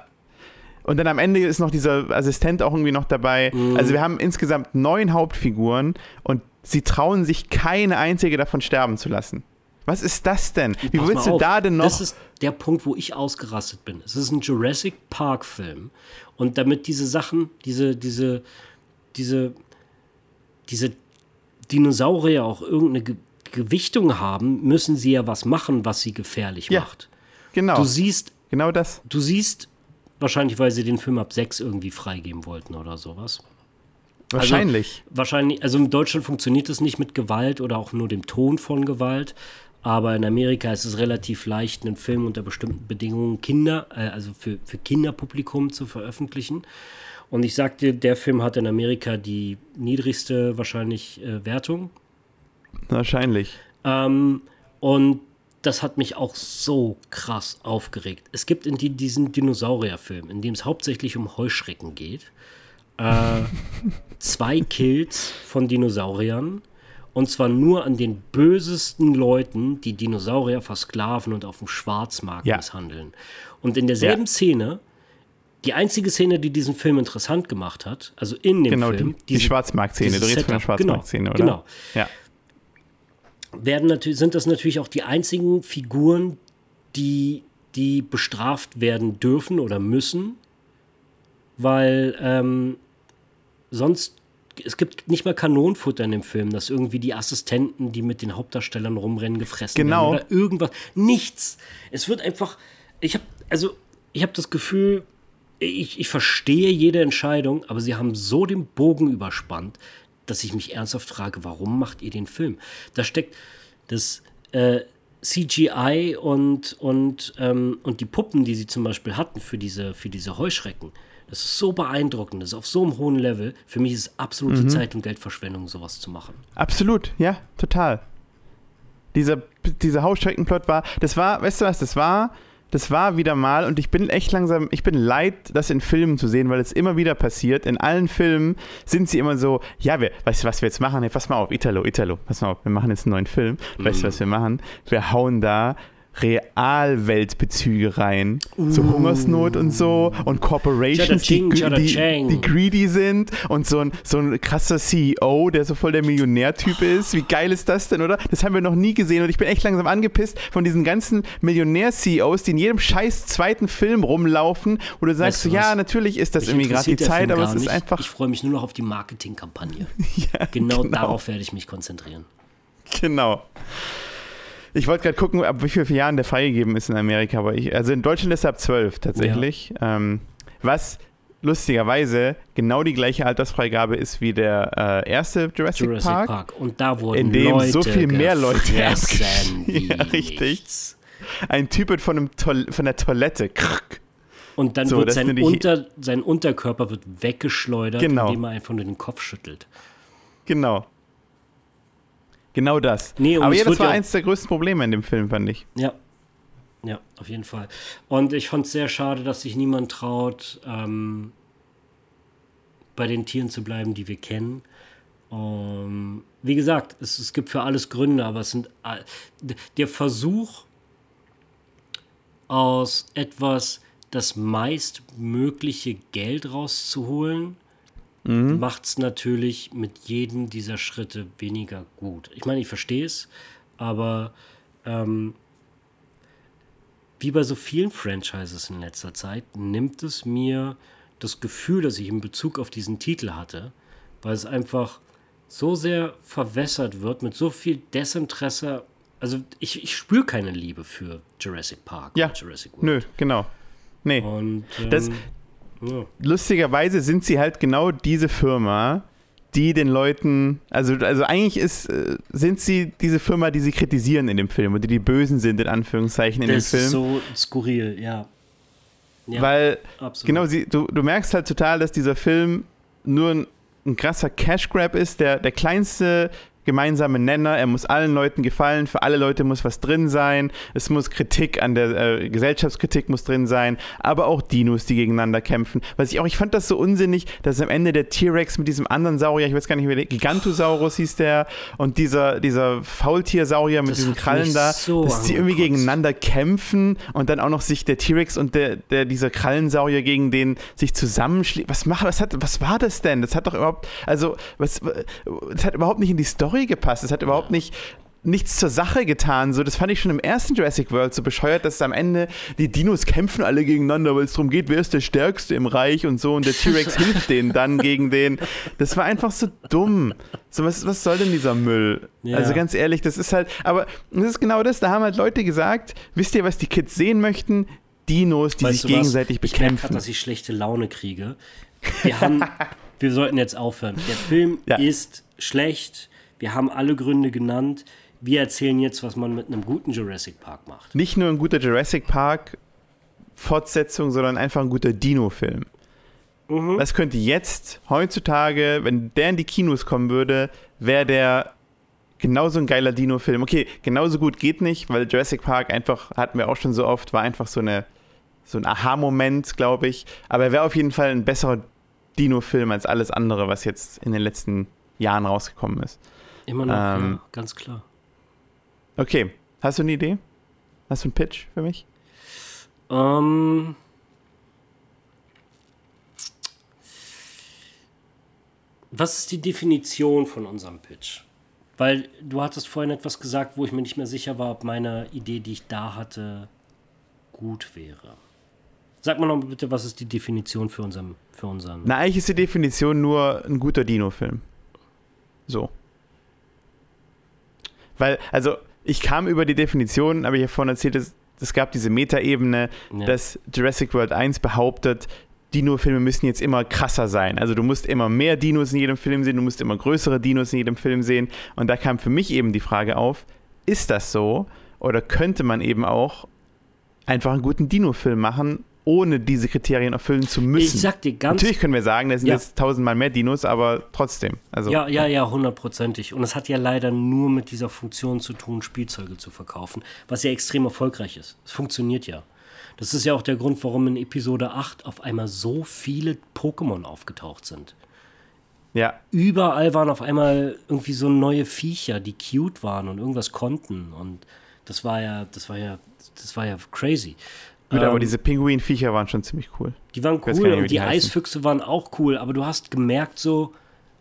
und dann am Ende ist noch dieser Assistent auch irgendwie noch dabei. Mhm. Also wir haben insgesamt neun Hauptfiguren und sie trauen sich keine einzige davon sterben zu lassen. Was ist das denn? Wie Pass willst du da denn noch? Das ist der Punkt, wo ich ausgerastet bin. Es ist ein Jurassic Park Film und damit diese Sachen, diese, diese, diese, diese Dinosaurier auch irgendeine Ge Gewichtung haben, müssen sie ja was machen, was sie gefährlich ja, macht. Genau. Du siehst, genau das. Du siehst Wahrscheinlich, weil sie den Film ab 6 irgendwie freigeben wollten oder sowas. Wahrscheinlich. Also, wahrscheinlich, also in Deutschland funktioniert es nicht mit Gewalt oder auch nur dem Ton von Gewalt. Aber in Amerika ist es relativ leicht, einen Film unter bestimmten Bedingungen Kinder, äh, also für, für Kinderpublikum zu veröffentlichen. Und ich sagte, der Film hat in Amerika die niedrigste wahrscheinlich äh, Wertung. Wahrscheinlich. Ähm, und das hat mich auch so krass aufgeregt. Es gibt in die, diesen Dinosaurierfilm, in dem es hauptsächlich um Heuschrecken geht, äh, zwei Kills von Dinosauriern. Und zwar nur an den bösesten Leuten, die Dinosaurier versklaven und auf dem Schwarzmarkt ja. misshandeln. Und in derselben ja. Szene, die einzige Szene, die diesen Film interessant gemacht hat, also in dem genau, Film. Die, die Schwarzmarkt-Szene, du redest von der Schwarzmarkt-Szene, genau, oder? Genau. Ja werden natürlich, sind das natürlich auch die einzigen Figuren, die, die bestraft werden dürfen oder müssen, weil ähm, sonst es gibt nicht mal Kanonenfutter in dem Film, dass irgendwie die Assistenten, die mit den Hauptdarstellern rumrennen, gefressen genau. werden oder irgendwas. Nichts. Es wird einfach. Ich habe also ich habe das Gefühl, ich, ich verstehe jede Entscheidung, aber sie haben so den Bogen überspannt, dass ich mich ernsthaft frage, warum macht ihr den Film? Da steckt das äh, CGI und, und, ähm, und die Puppen, die sie zum Beispiel hatten für diese, für diese Heuschrecken. Das ist so beeindruckend, das ist auf so einem hohen Level. Für mich ist es absolute mhm. Zeit- und Geldverschwendung, sowas zu machen. Absolut, ja, total. Dieser, dieser Heuschreckenplot war, das war, weißt du was, das war das war wieder mal, und ich bin echt langsam, ich bin leid, das in Filmen zu sehen, weil es immer wieder passiert. In allen Filmen sind sie immer so, ja, wir, weißt du, was wir jetzt machen? Hey, pass mal auf, Italo, Italo, pass mal auf, wir machen jetzt einen neuen Film. Weißt du, was wir machen? Wir hauen da Realweltbezüge rein. Uh. So Hungersnot und so und Corporations, die, die, die, greedy sind und so ein, so ein krasser CEO, der so voll der Millionärtyp ist. Wie geil ist das denn, oder? Das haben wir noch nie gesehen und ich bin echt langsam angepisst von diesen ganzen Millionär-CEOs, die in jedem scheiß zweiten Film rumlaufen, wo du sagst, weißt du ja, natürlich ist das ich irgendwie gerade die Zeit, aber es ist einfach. Ich freue mich nur noch auf die Marketingkampagne. ja, genau, genau darauf werde ich mich konzentrieren. Genau. Ich wollte gerade gucken, ab wie vielen Jahren der freigegeben ist in Amerika. Aber ich, also in Deutschland ist er ab zwölf tatsächlich. Ja. Ähm, was lustigerweise genau die gleiche Altersfreigabe ist wie der äh, erste Jurassic, Jurassic Park, Park. Und da wurden in dem Leute so viel mehr Leute ja, richtig. Ein Typ von, einem von der Toilette. Und dann so, wird sein, Unter, sein Unterkörper wird weggeschleudert, genau. indem er einfach nur den Kopf schüttelt. Genau. Genau das. Nee, Aber ja, das war ja eins der größten Probleme in dem Film, fand ich. Ja. Ja, auf jeden Fall. Und ich fand es sehr schade, dass sich niemand traut, ähm, bei den Tieren zu bleiben, die wir kennen. Um, wie gesagt, es, es gibt für alles Gründe, aber es sind der Versuch aus etwas das meistmögliche Geld rauszuholen, mhm. macht es natürlich mit jedem dieser Schritte weniger gut. Ich meine, ich verstehe es, aber ähm, wie bei so vielen Franchises in letzter Zeit nimmt es mir das Gefühl, das ich in Bezug auf diesen Titel hatte, weil es einfach so sehr verwässert wird mit so viel Desinteresse. Also ich, ich spüre keine Liebe für Jurassic Park ja, Jurassic World. Nö, genau. Nee. Und, ähm, das, ja. Lustigerweise sind sie halt genau diese Firma, die den Leuten, also, also eigentlich ist, äh, sind sie diese Firma, die sie kritisieren in dem Film und die die Bösen sind, in Anführungszeichen, in das dem Film. Das ist so skurril, ja. ja Weil, absolut. genau, sie, du, du merkst halt total, dass dieser Film nur ein ein krasser Cash Grab ist, der, der kleinste gemeinsame Nenner. Er muss allen Leuten gefallen, für alle Leute muss was drin sein. Es muss Kritik an der äh, Gesellschaftskritik muss drin sein, aber auch Dinos, die gegeneinander kämpfen. Was ich auch, ich fand das so unsinnig, dass am Ende der T-Rex mit diesem anderen Saurier, ich weiß gar nicht, der Gigantosaurus hieß der, und dieser, dieser Faultiersaurier mit das diesen Krallen da, so dass die irgendwie gegeneinander kämpfen und dann auch noch sich der T-Rex und der, der, dieser Krallensaurier gegen den sich zusammenschließen. Was macht, was hat, was war das denn? Das hat doch überhaupt, also, was, das hat überhaupt nicht in die Story Story gepasst. Es hat überhaupt nicht nichts zur Sache getan. So, das fand ich schon im ersten Jurassic World so bescheuert, dass am Ende die Dinos kämpfen alle gegeneinander, weil es darum geht, wer ist der Stärkste im Reich und so und der T-Rex hilft denen dann gegen den. Das war einfach so dumm. So, was, was soll denn dieser Müll? Ja. Also ganz ehrlich, das ist halt, aber das ist genau das, da haben halt Leute gesagt, wisst ihr, was die Kids sehen möchten? Dinos, die weißt sich gegenseitig was? bekämpfen. Ich merke dass ich schlechte Laune kriege. Wir haben, wir sollten jetzt aufhören. Der Film ja. ist schlecht wir haben alle Gründe genannt. Wir erzählen jetzt, was man mit einem guten Jurassic Park macht. Nicht nur ein guter Jurassic Park Fortsetzung, sondern einfach ein guter Dino-Film. Mhm. Was könnte jetzt, heutzutage, wenn der in die Kinos kommen würde, wäre der genauso ein geiler Dino-Film. Okay, genauso gut geht nicht, weil Jurassic Park einfach, hatten wir auch schon so oft, war einfach so eine so ein Aha-Moment, glaube ich. Aber er wäre auf jeden Fall ein besserer Dino-Film als alles andere, was jetzt in den letzten Jahren rausgekommen ist. Immer noch, ähm, ja, ganz klar. Okay, hast du eine Idee? Hast du einen Pitch für mich? Ähm. Was ist die Definition von unserem Pitch? Weil du hattest vorhin etwas gesagt, wo ich mir nicht mehr sicher war, ob meine Idee, die ich da hatte, gut wäre. Sag mal noch bitte, was ist die Definition für unseren, für unseren. Na, eigentlich ist die Definition nur ein guter Dino-Film. So. Weil, also, ich kam über die Definition, habe ich ja vorhin erzählt, es, es gab diese Metaebene, ja. dass Jurassic World 1 behauptet, Dino-Filme müssen jetzt immer krasser sein. Also du musst immer mehr Dinos in jedem Film sehen, du musst immer größere Dinos in jedem Film sehen. Und da kam für mich eben die Frage auf, ist das so? Oder könnte man eben auch einfach einen guten Dino-Film machen, ohne diese Kriterien erfüllen zu müssen. Ich sag dir ganz. Natürlich können wir sagen, das sind ja. jetzt tausendmal mehr Dinos, aber trotzdem. Also, ja, ja, ja, hundertprozentig. Und es hat ja leider nur mit dieser Funktion zu tun, Spielzeuge zu verkaufen, was ja extrem erfolgreich ist. Es funktioniert ja. Das ist ja auch der Grund, warum in Episode 8 auf einmal so viele Pokémon aufgetaucht sind. Ja. Überall waren auf einmal irgendwie so neue Viecher, die cute waren und irgendwas konnten. Und das war ja, das war ja, das war ja crazy. Gut, ähm, aber diese Pinguin-Viecher waren schon ziemlich cool. Die waren cool nicht, und die, die Eisfüchse waren auch cool, aber du hast gemerkt so,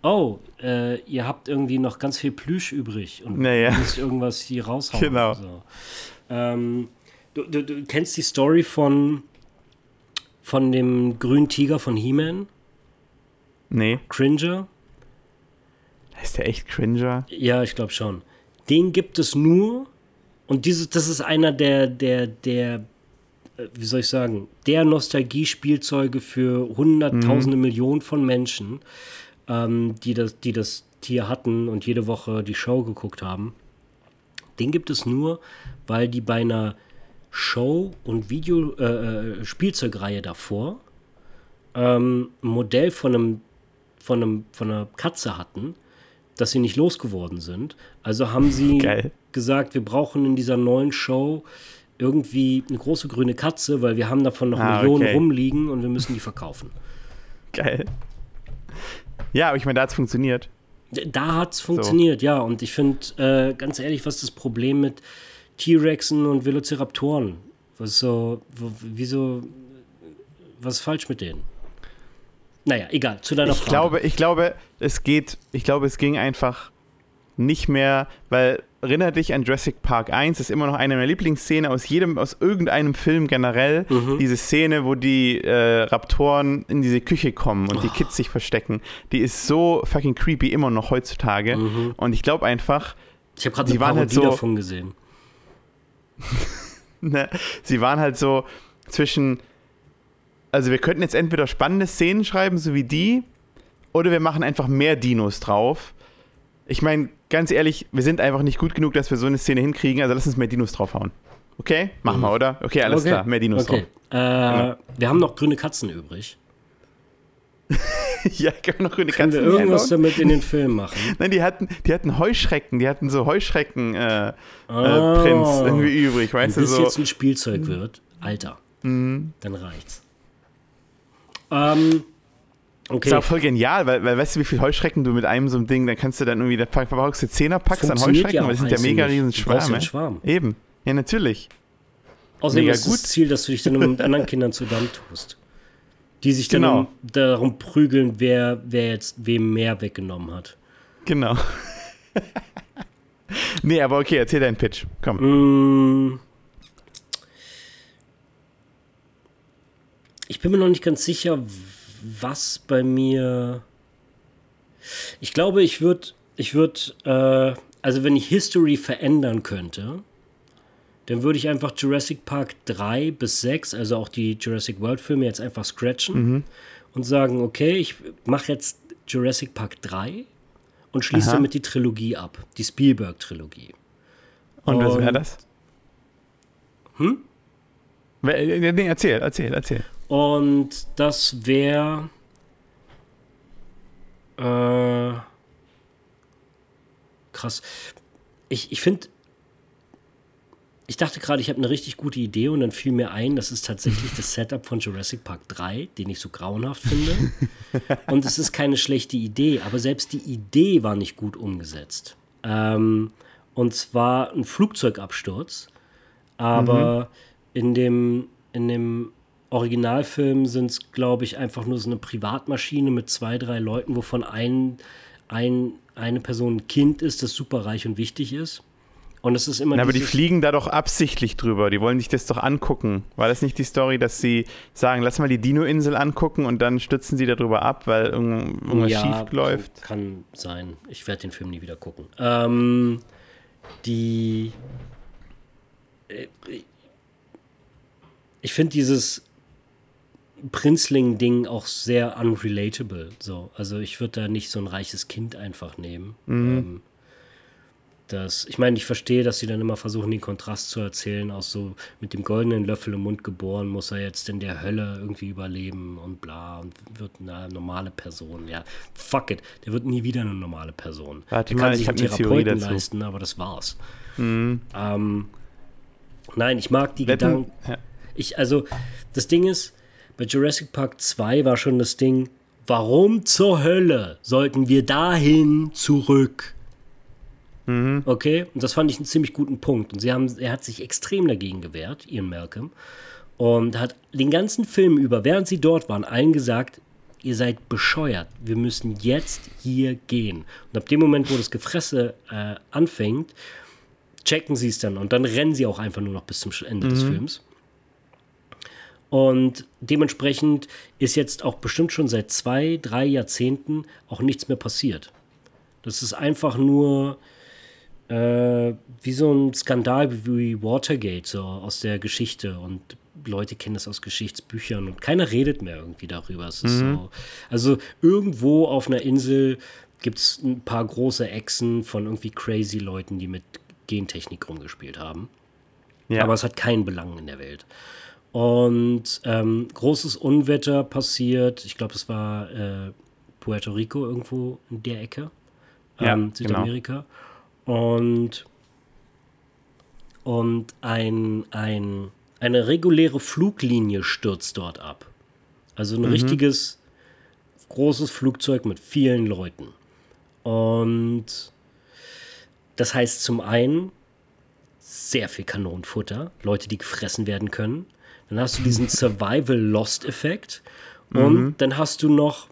oh, äh, ihr habt irgendwie noch ganz viel Plüsch übrig und naja. müsst irgendwas hier raushauen. Genau. So. Ähm, du, du, du, kennst die Story von, von dem grünen Tiger von He-Man? Nee. Cringer? Ist der echt Cringer? Ja, ich glaube schon. Den gibt es nur und dieses, das ist einer der, der, der wie soll ich sagen, der Nostalgie-Spielzeuge für hunderttausende mhm. Millionen von Menschen, ähm, die, das, die das Tier hatten und jede Woche die Show geguckt haben. Den gibt es nur, weil die bei einer Show- und Video äh, äh Spielzeugreihe davor ähm, ein Modell von einem, von einem von einer Katze hatten, dass sie nicht losgeworden sind. Also haben sie Geil. gesagt, wir brauchen in dieser neuen Show irgendwie eine große grüne Katze, weil wir haben davon noch ah, Millionen okay. rumliegen und wir müssen die verkaufen. Geil. Ja, aber ich meine, da hat es funktioniert. Da hat es funktioniert, so. ja. Und ich finde, äh, ganz ehrlich, was ist das Problem mit T-Rexen und Velociraptoren? Was ist so, wieso, was ist falsch mit denen? Naja, egal, zu deiner ich Frage. Glaube, ich glaube, es geht, ich glaube, es ging einfach nicht mehr, weil erinnere dich an Jurassic Park 1, das ist immer noch eine meiner Lieblingsszenen aus jedem, aus irgendeinem Film generell. Mhm. Diese Szene, wo die äh, Raptoren in diese Küche kommen und oh. die Kids sich verstecken. Die ist so fucking creepy immer noch heutzutage. Mhm. Und ich glaube einfach. Ich habe gerade eine Parodie halt so, davon gesehen. ne, sie waren halt so zwischen. Also wir könnten jetzt entweder spannende Szenen schreiben, so wie die, oder wir machen einfach mehr Dinos drauf ich meine, ganz ehrlich, wir sind einfach nicht gut genug, dass wir so eine Szene hinkriegen, also lass uns mehr Dinos draufhauen. Okay? Machen wir, mhm. oder? Okay, alles okay. klar, mehr Dinos okay. drauf. Äh, genau. Wir haben noch grüne Katzen übrig. ja, können noch eine Können wir irgendwas damit in den Film machen? Nein, die hatten, die hatten Heuschrecken, die hatten so Heuschrecken-Prints äh, oh, äh, irgendwie übrig, weißt du? Wenn das jetzt ein Spielzeug wird, Alter, mhm. dann reicht's. Ähm, okay. Das ist auch voll genial, weil, weil weißt du, wie viel Heuschrecken du mit einem so einem Ding, dann kannst du dann irgendwie, da verbrauchst du Zehnerpacks an Heuschrecken, ja weil das sind ja mega riesen Schwärme. Schwarm. Eben, ja natürlich. Außerdem mega ist gut. das Ziel, dass du dich dann mit anderen Kindern zusammen tust. Die sich dann genau. darum prügeln, wer, wer jetzt wem mehr weggenommen hat. Genau. nee, aber okay, erzähl deinen Pitch. Komm. Mm. Ich bin mir noch nicht ganz sicher, was bei mir. Ich glaube, ich würde, ich würde, äh, also wenn ich History verändern könnte, dann würde ich einfach Jurassic Park 3 bis 6, also auch die Jurassic World Filme, jetzt einfach scratchen mhm. und sagen, okay, ich mache jetzt Jurassic Park 3 und schließe damit die Trilogie ab, die Spielberg-Trilogie. Und, und was wäre das? Hm? Nee, erzähl, erzähl, erzähl. Und das wäre. Äh, krass. Ich, ich finde ich dachte gerade, ich habe eine richtig gute Idee und dann fiel mir ein, das ist tatsächlich das Setup von Jurassic Park 3, den ich so grauenhaft finde. und es ist keine schlechte Idee, aber selbst die Idee war nicht gut umgesetzt. Ähm, und zwar ein Flugzeugabsturz, aber mhm. in, dem, in dem Originalfilm sind es, glaube ich, einfach nur so eine Privatmaschine mit zwei, drei Leuten, wovon ein, ein, eine Person ein Kind ist, das super reich und wichtig ist. Und es ist immer. Na, aber die fliegen da doch absichtlich drüber. Die wollen sich das doch angucken. War das nicht die Story, dass sie sagen, lass mal die Dino-Insel angucken und dann stützen sie darüber ab, weil irgendwas ja, schief läuft? Kann sein. Ich werde den Film nie wieder gucken. Ähm, die. Äh, ich finde dieses Prinzling-Ding auch sehr unrelatable. So. Also ich würde da nicht so ein reiches Kind einfach nehmen. Mhm. Ähm, das, ich meine, ich verstehe, dass sie dann immer versuchen, den Kontrast zu erzählen, auch so mit dem goldenen Löffel im Mund geboren, muss er jetzt in der Hölle irgendwie überleben und bla und wird eine normale Person. Ja, fuck it, der wird nie wieder eine normale Person. Warte der kann mal, sich einen Therapeuten leisten, aber das war's. Mhm. Ähm, nein, ich mag die Wetten, Gedanken. Ich, also, das Ding ist, bei Jurassic Park 2 war schon das Ding, warum zur Hölle sollten wir dahin zurück? Mhm. Okay, und das fand ich einen ziemlich guten Punkt. Und sie haben, er hat sich extrem dagegen gewehrt, Ian Malcolm. Und hat den ganzen Film über, während sie dort waren, allen gesagt, ihr seid bescheuert. Wir müssen jetzt hier gehen. Und ab dem Moment, wo das Gefresse äh, anfängt, checken sie es dann und dann rennen sie auch einfach nur noch bis zum Ende mhm. des Films. Und dementsprechend ist jetzt auch bestimmt schon seit zwei, drei Jahrzehnten auch nichts mehr passiert. Das ist einfach nur äh, wie so ein Skandal wie Watergate, so aus der Geschichte. Und Leute kennen das aus Geschichtsbüchern und keiner redet mehr irgendwie darüber. Es ist mhm. so, also irgendwo auf einer Insel gibt es ein paar große Echsen von irgendwie crazy Leuten, die mit Gentechnik rumgespielt haben. Ja. Aber es hat keinen Belang in der Welt. Und ähm, großes Unwetter passiert, ich glaube, es war äh, Puerto Rico irgendwo in der Ecke, ähm, ja, genau. Südamerika. Genau. Und, und ein, ein, eine reguläre Fluglinie stürzt dort ab. Also ein mhm. richtiges großes Flugzeug mit vielen Leuten. Und das heißt zum einen sehr viel Kanonenfutter, Leute, die gefressen werden können. Dann hast du diesen Survival-Lost-Effekt. Und mhm. dann hast du noch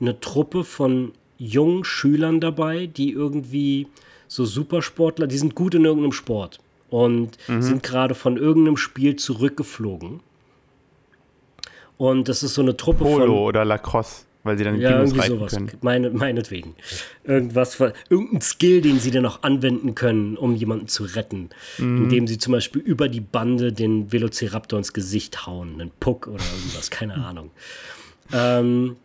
eine Truppe von jungen Schülern dabei, die irgendwie so Supersportler, die sind gut in irgendeinem Sport und mhm. sind gerade von irgendeinem Spiel zurückgeflogen. Und das ist so eine Truppe Polo von. Polo oder Lacrosse, weil sie dann ja, Dinos irgendwie sowas. Können. Meine, meinetwegen. Irgendwas, irgendein Skill, den sie dann auch anwenden können, um jemanden zu retten. Mhm. Indem sie zum Beispiel über die Bande den Velociraptor ins Gesicht hauen, einen Puck oder irgendwas, keine Ahnung. Ähm,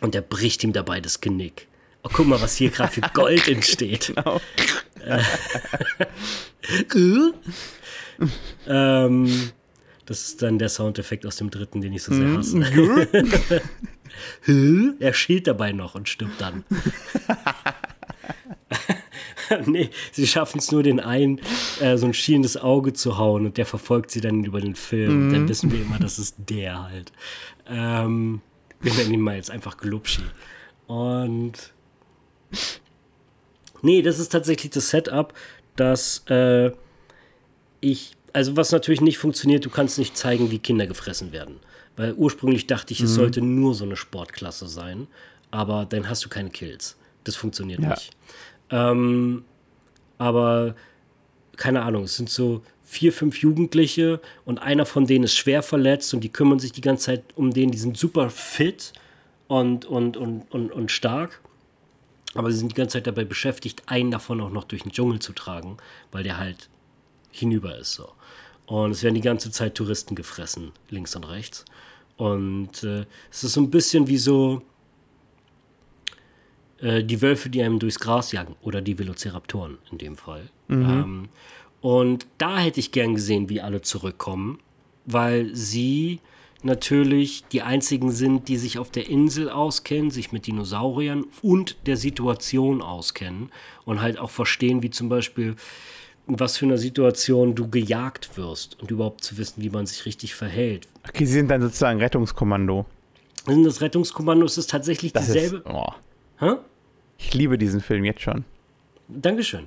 und der bricht ihm dabei das Genick. Oh, guck mal, was hier gerade für Gold entsteht. Genau. ähm, das ist dann der Soundeffekt aus dem dritten, den ich so sehr hasse. Er schielt dabei noch und stirbt dann. nee, sie schaffen es nur, den einen äh, so ein schielendes Auge zu hauen und der verfolgt sie dann über den Film. Mhm. Dann wissen wir immer, das ist der halt. Ähm, wir nennen ihn mal jetzt einfach Glubschi. Und. Nee, das ist tatsächlich das Setup, dass äh, ich. Also, was natürlich nicht funktioniert, du kannst nicht zeigen, wie Kinder gefressen werden. Weil ursprünglich dachte ich, es mhm. sollte nur so eine Sportklasse sein, aber dann hast du keine Kills. Das funktioniert ja. nicht. Ähm, aber keine Ahnung, es sind so vier, fünf Jugendliche und einer von denen ist schwer verletzt und die kümmern sich die ganze Zeit um den, die sind super fit und, und, und, und, und stark. Aber sie sind die ganze Zeit dabei beschäftigt, einen davon auch noch durch den Dschungel zu tragen, weil der halt hinüber ist so. Und es werden die ganze Zeit Touristen gefressen, links und rechts. Und äh, es ist so ein bisschen wie so, äh, die Wölfe, die einem durchs Gras jagen oder die Velociraptoren in dem Fall. Mhm. Ähm, und da hätte ich gern gesehen, wie alle zurückkommen, weil sie natürlich die einzigen sind, die sich auf der Insel auskennen, sich mit Dinosauriern und der Situation auskennen und halt auch verstehen, wie zum Beispiel, in was für einer Situation du gejagt wirst und überhaupt zu wissen, wie man sich richtig verhält. Okay, sie sind dann sozusagen Rettungskommando. Sind das Rettungskommando? Ist es tatsächlich das dieselbe? Ist, oh. Hä? Ich liebe diesen Film jetzt schon. Dankeschön.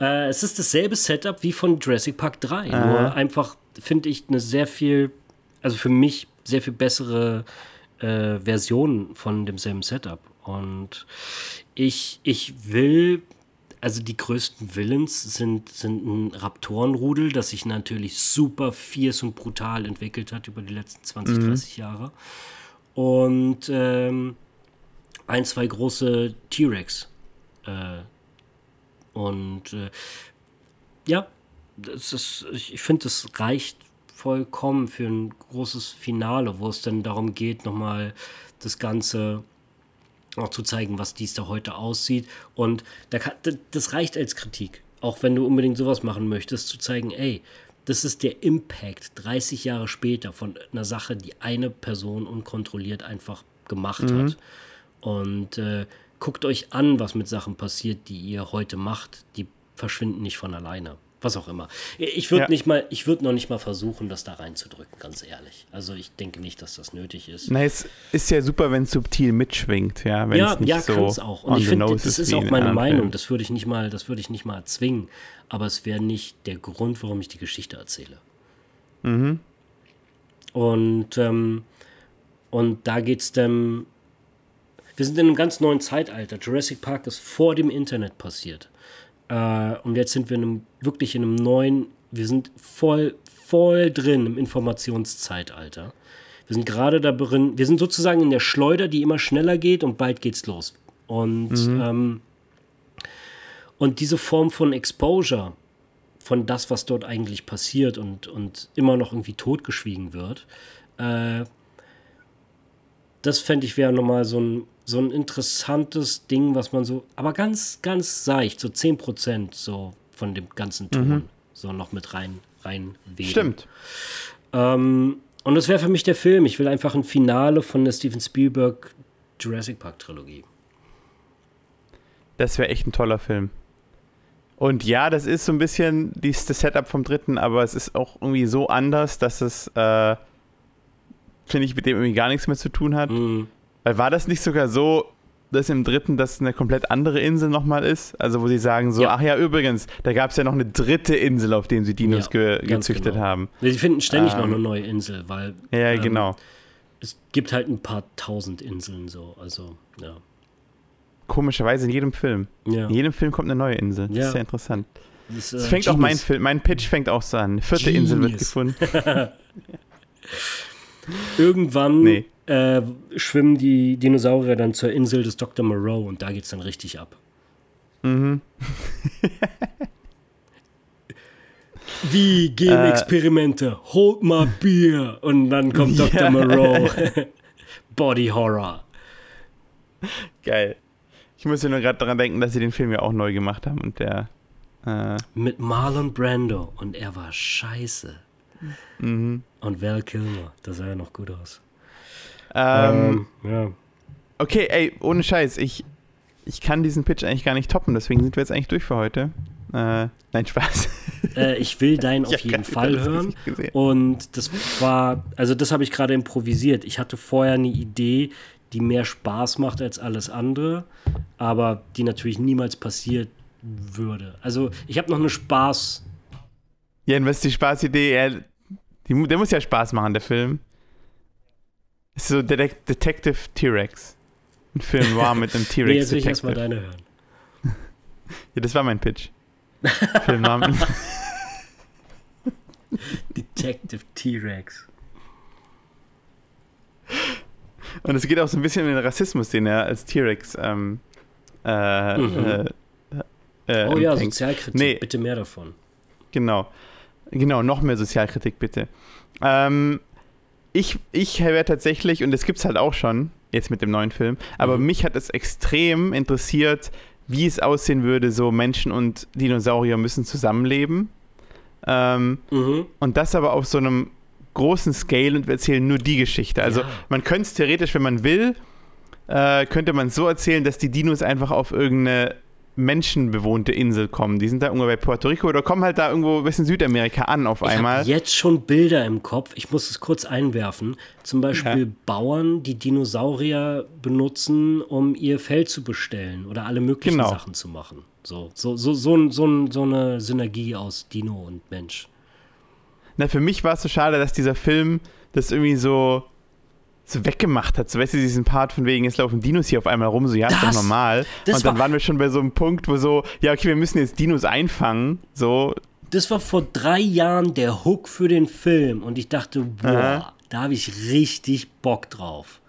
Äh, es ist dasselbe Setup wie von Jurassic Park 3. Aha. Nur einfach, finde ich, eine sehr viel, also für mich sehr viel bessere äh, Version von demselben Setup. Und ich, ich will, also die größten Villains sind, sind ein Raptorenrudel, das sich natürlich super fierce und brutal entwickelt hat über die letzten 20, mhm. 30 Jahre. Und ähm, ein, zwei große T-Rex. Äh, und äh, ja, das ist, ich finde, das reicht vollkommen für ein großes Finale, wo es dann darum geht, nochmal das Ganze auch zu zeigen, was dies da heute aussieht. Und da kann, das reicht als Kritik. Auch wenn du unbedingt sowas machen möchtest, zu zeigen, ey, das ist der Impact 30 Jahre später von einer Sache, die eine Person unkontrolliert einfach gemacht mhm. hat. Und äh, guckt euch an, was mit Sachen passiert, die ihr heute macht. Die verschwinden nicht von alleine. Was auch immer. Ich würde ja. nicht mal, ich würde noch nicht mal versuchen, das da reinzudrücken, ganz ehrlich. Also ich denke nicht, dass das nötig ist. Na, es ist ja super, wenn es subtil mitschwingt, ja. Wenn ja, nicht ja, so kann es auch. Und ich finde, das ist auch meine Meinung. Das würde ich nicht mal, das würde ich nicht mal zwingen. Aber es wäre nicht der Grund, warum ich die Geschichte erzähle. Mhm. Und, ähm, und da geht es dann wir sind in einem ganz neuen Zeitalter. Jurassic Park ist vor dem Internet passiert. Äh, und jetzt sind wir in einem, wirklich in einem neuen, wir sind voll, voll drin im Informationszeitalter. Wir sind gerade da drin, wir sind sozusagen in der Schleuder, die immer schneller geht und bald geht's los. Und, mhm. ähm, und diese Form von Exposure, von das, was dort eigentlich passiert und, und immer noch irgendwie totgeschwiegen wird, äh, das fände ich wäre nochmal so ein so ein interessantes Ding, was man so, aber ganz, ganz seicht, so 10% so von dem ganzen Ton, mhm. so noch mit rein, rein wählen. Stimmt. Ähm, und das wäre für mich der Film. Ich will einfach ein Finale von der Steven Spielberg Jurassic Park Trilogie. Das wäre echt ein toller Film. Und ja, das ist so ein bisschen das Setup vom dritten, aber es ist auch irgendwie so anders, dass es, äh, finde ich, mit dem irgendwie gar nichts mehr zu tun hat. Mhm. Weil war das nicht sogar so, dass im dritten das eine komplett andere Insel nochmal ist? Also wo sie sagen so, ja. ach ja, übrigens, da gab es ja noch eine dritte Insel, auf der sie Dinos ja, ge gezüchtet genau. haben. Sie finden ständig ähm, noch eine neue Insel, weil ja, ähm, genau. Es gibt halt ein paar tausend Inseln so, also ja. Komischerweise in jedem Film. Ja. In jedem Film kommt eine neue Insel. Das ist sehr interessant. Das, äh, das fängt Genius. auch mein Film, mein Pitch fängt auch so an. Eine vierte Genius. Insel wird gefunden. Irgendwann nee äh, schwimmen die Dinosaurier dann zur Insel des Dr. Moreau und da geht es dann richtig ab. Mhm. Wie gehen äh? Holt mal Bier und dann kommt Dr. Yeah. Moreau. Body Horror. Geil. Ich muss ja nur gerade daran denken, dass sie den Film ja auch neu gemacht haben und der. Äh Mit Marlon Brando und er war scheiße. Mhm. Und Val Kilmer, das sah ja noch gut aus. Ähm, ähm, ja. Okay, ey, ohne Scheiß, ich, ich kann diesen Pitch eigentlich gar nicht toppen, deswegen sind wir jetzt eigentlich durch für heute. Äh, nein, Spaß. Äh, ich will deinen auf jeden Fall hören. Und das war, also das habe ich gerade improvisiert. Ich hatte vorher eine Idee, die mehr Spaß macht als alles andere, aber die natürlich niemals passiert würde. Also ich habe noch eine Spaß. Ja, was ist die Spaßidee? Er, die, der muss ja Spaß machen, der Film. Ist so Detec Detective T-Rex. Ein Film war mit einem T-Rex. nee, jetzt will ich erstmal deine hören. ja, das war mein Pitch. Filmnamen. Detective T-Rex. Und es geht auch so ein bisschen um den Rassismus, den er als T-Rex ähm, äh, mhm. äh, äh, Oh ja, Sozialkritik, nee. bitte mehr davon. Genau. Genau, noch mehr Sozialkritik, bitte. Ähm, ich ich wäre tatsächlich, und das gibt es halt auch schon, jetzt mit dem neuen Film, aber mhm. mich hat es extrem interessiert, wie es aussehen würde, so Menschen und Dinosaurier müssen zusammenleben. Ähm, mhm. Und das aber auf so einem großen Scale und wir erzählen nur die Geschichte. Also ja. man könnte es theoretisch, wenn man will, äh, könnte man so erzählen, dass die Dinos einfach auf irgendeine menschenbewohnte Insel kommen. Die sind da irgendwo bei Puerto Rico oder kommen halt da irgendwo ein bisschen Südamerika an auf einmal. Ich jetzt schon Bilder im Kopf. Ich muss es kurz einwerfen. Zum Beispiel ja. Bauern, die Dinosaurier benutzen, um ihr Feld zu bestellen oder alle möglichen genau. Sachen zu machen. So, so, so, so, so, so eine Synergie aus Dino und Mensch. Na, für mich war es so schade, dass dieser Film das irgendwie so so weggemacht hat. So, weißt du, diesen Part von wegen, jetzt laufen Dinos hier auf einmal rum, so, ja, das, ist doch normal. Und dann war, waren wir schon bei so einem Punkt, wo so, ja, okay, wir müssen jetzt Dinos einfangen, so. Das war vor drei Jahren der Hook für den Film und ich dachte, boah, Aha. da habe ich richtig Bock drauf.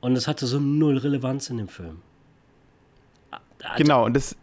Und es hatte so null Relevanz in dem Film. Also, genau, und das.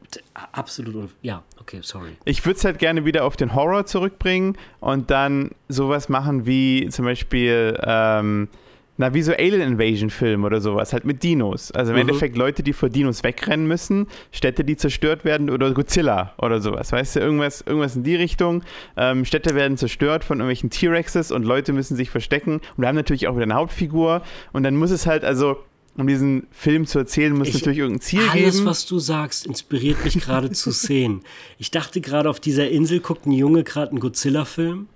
Absolut, ja, okay, sorry. Ich würde es halt gerne wieder auf den Horror zurückbringen und dann sowas machen wie zum Beispiel. Ähm, na, wie so Alien Invasion Film oder sowas, halt mit Dinos. Also im mhm. Endeffekt Leute, die vor Dinos wegrennen müssen, Städte, die zerstört werden oder Godzilla oder sowas. Weißt du, irgendwas, irgendwas in die Richtung. Ähm, Städte werden zerstört von irgendwelchen T-Rexes und Leute müssen sich verstecken. Und wir haben natürlich auch wieder eine Hauptfigur. Und dann muss es halt, also um diesen Film zu erzählen, muss es natürlich irgendein Ziel alles, geben. Alles, was du sagst, inspiriert mich gerade zu sehen. Ich dachte gerade, auf dieser Insel guckt ein Junge gerade einen Godzilla-Film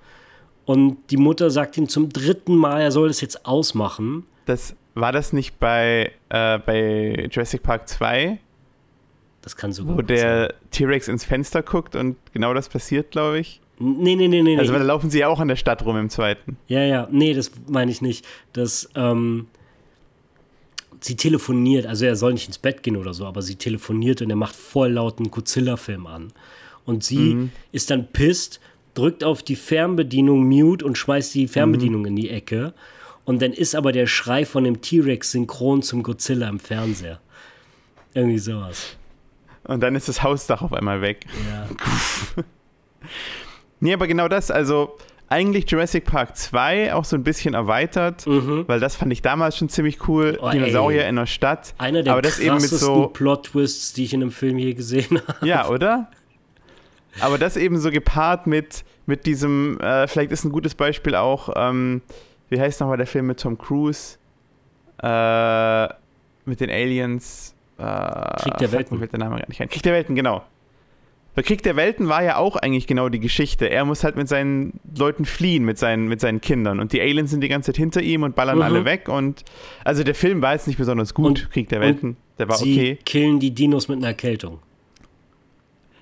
und die Mutter sagt ihm zum dritten Mal, er soll das jetzt ausmachen. Das, war das nicht bei, äh, bei Jurassic Park 2? Das kann sogar Wo der T-Rex ins Fenster guckt und genau das passiert, glaube ich. Nee, nee, nee, nee. Also, da laufen sie ja auch an der Stadt rum im zweiten. Ja, ja. Nee, das meine ich nicht. Das, ähm, sie telefoniert, also er soll nicht ins Bett gehen oder so, aber sie telefoniert und er macht voll lauten Godzilla-Film an. Und sie mhm. ist dann pisst drückt auf die Fernbedienung Mute und schmeißt die Fernbedienung mhm. in die Ecke. Und dann ist aber der Schrei von dem T-Rex synchron zum Godzilla im Fernseher. Irgendwie sowas. Und dann ist das Hausdach auf einmal weg. Ja. nee, aber genau das, also eigentlich Jurassic Park 2 auch so ein bisschen erweitert, mhm. weil das fand ich damals schon ziemlich cool. Oh, Dinosaurier ey. in der Stadt. Einer der aber das eben mit so Plot-Twists, die ich in einem Film je gesehen habe. Ja, oder? Aber das eben so gepaart mit, mit diesem, äh, vielleicht ist ein gutes Beispiel auch, ähm, wie heißt nochmal der Film mit Tom Cruise? Äh, mit den Aliens. Äh, Krieg der Welten. Fällt der Name gar nicht ein. Krieg der Welten, genau. Bei Krieg der Welten war ja auch eigentlich genau die Geschichte. Er muss halt mit seinen Leuten fliehen, mit seinen, mit seinen Kindern. Und die Aliens sind die ganze Zeit hinter ihm und ballern mhm. alle weg. Und also der Film war jetzt nicht besonders gut, und, Krieg der Welten. Der war sie okay. killen die Dinos mit einer Erkältung.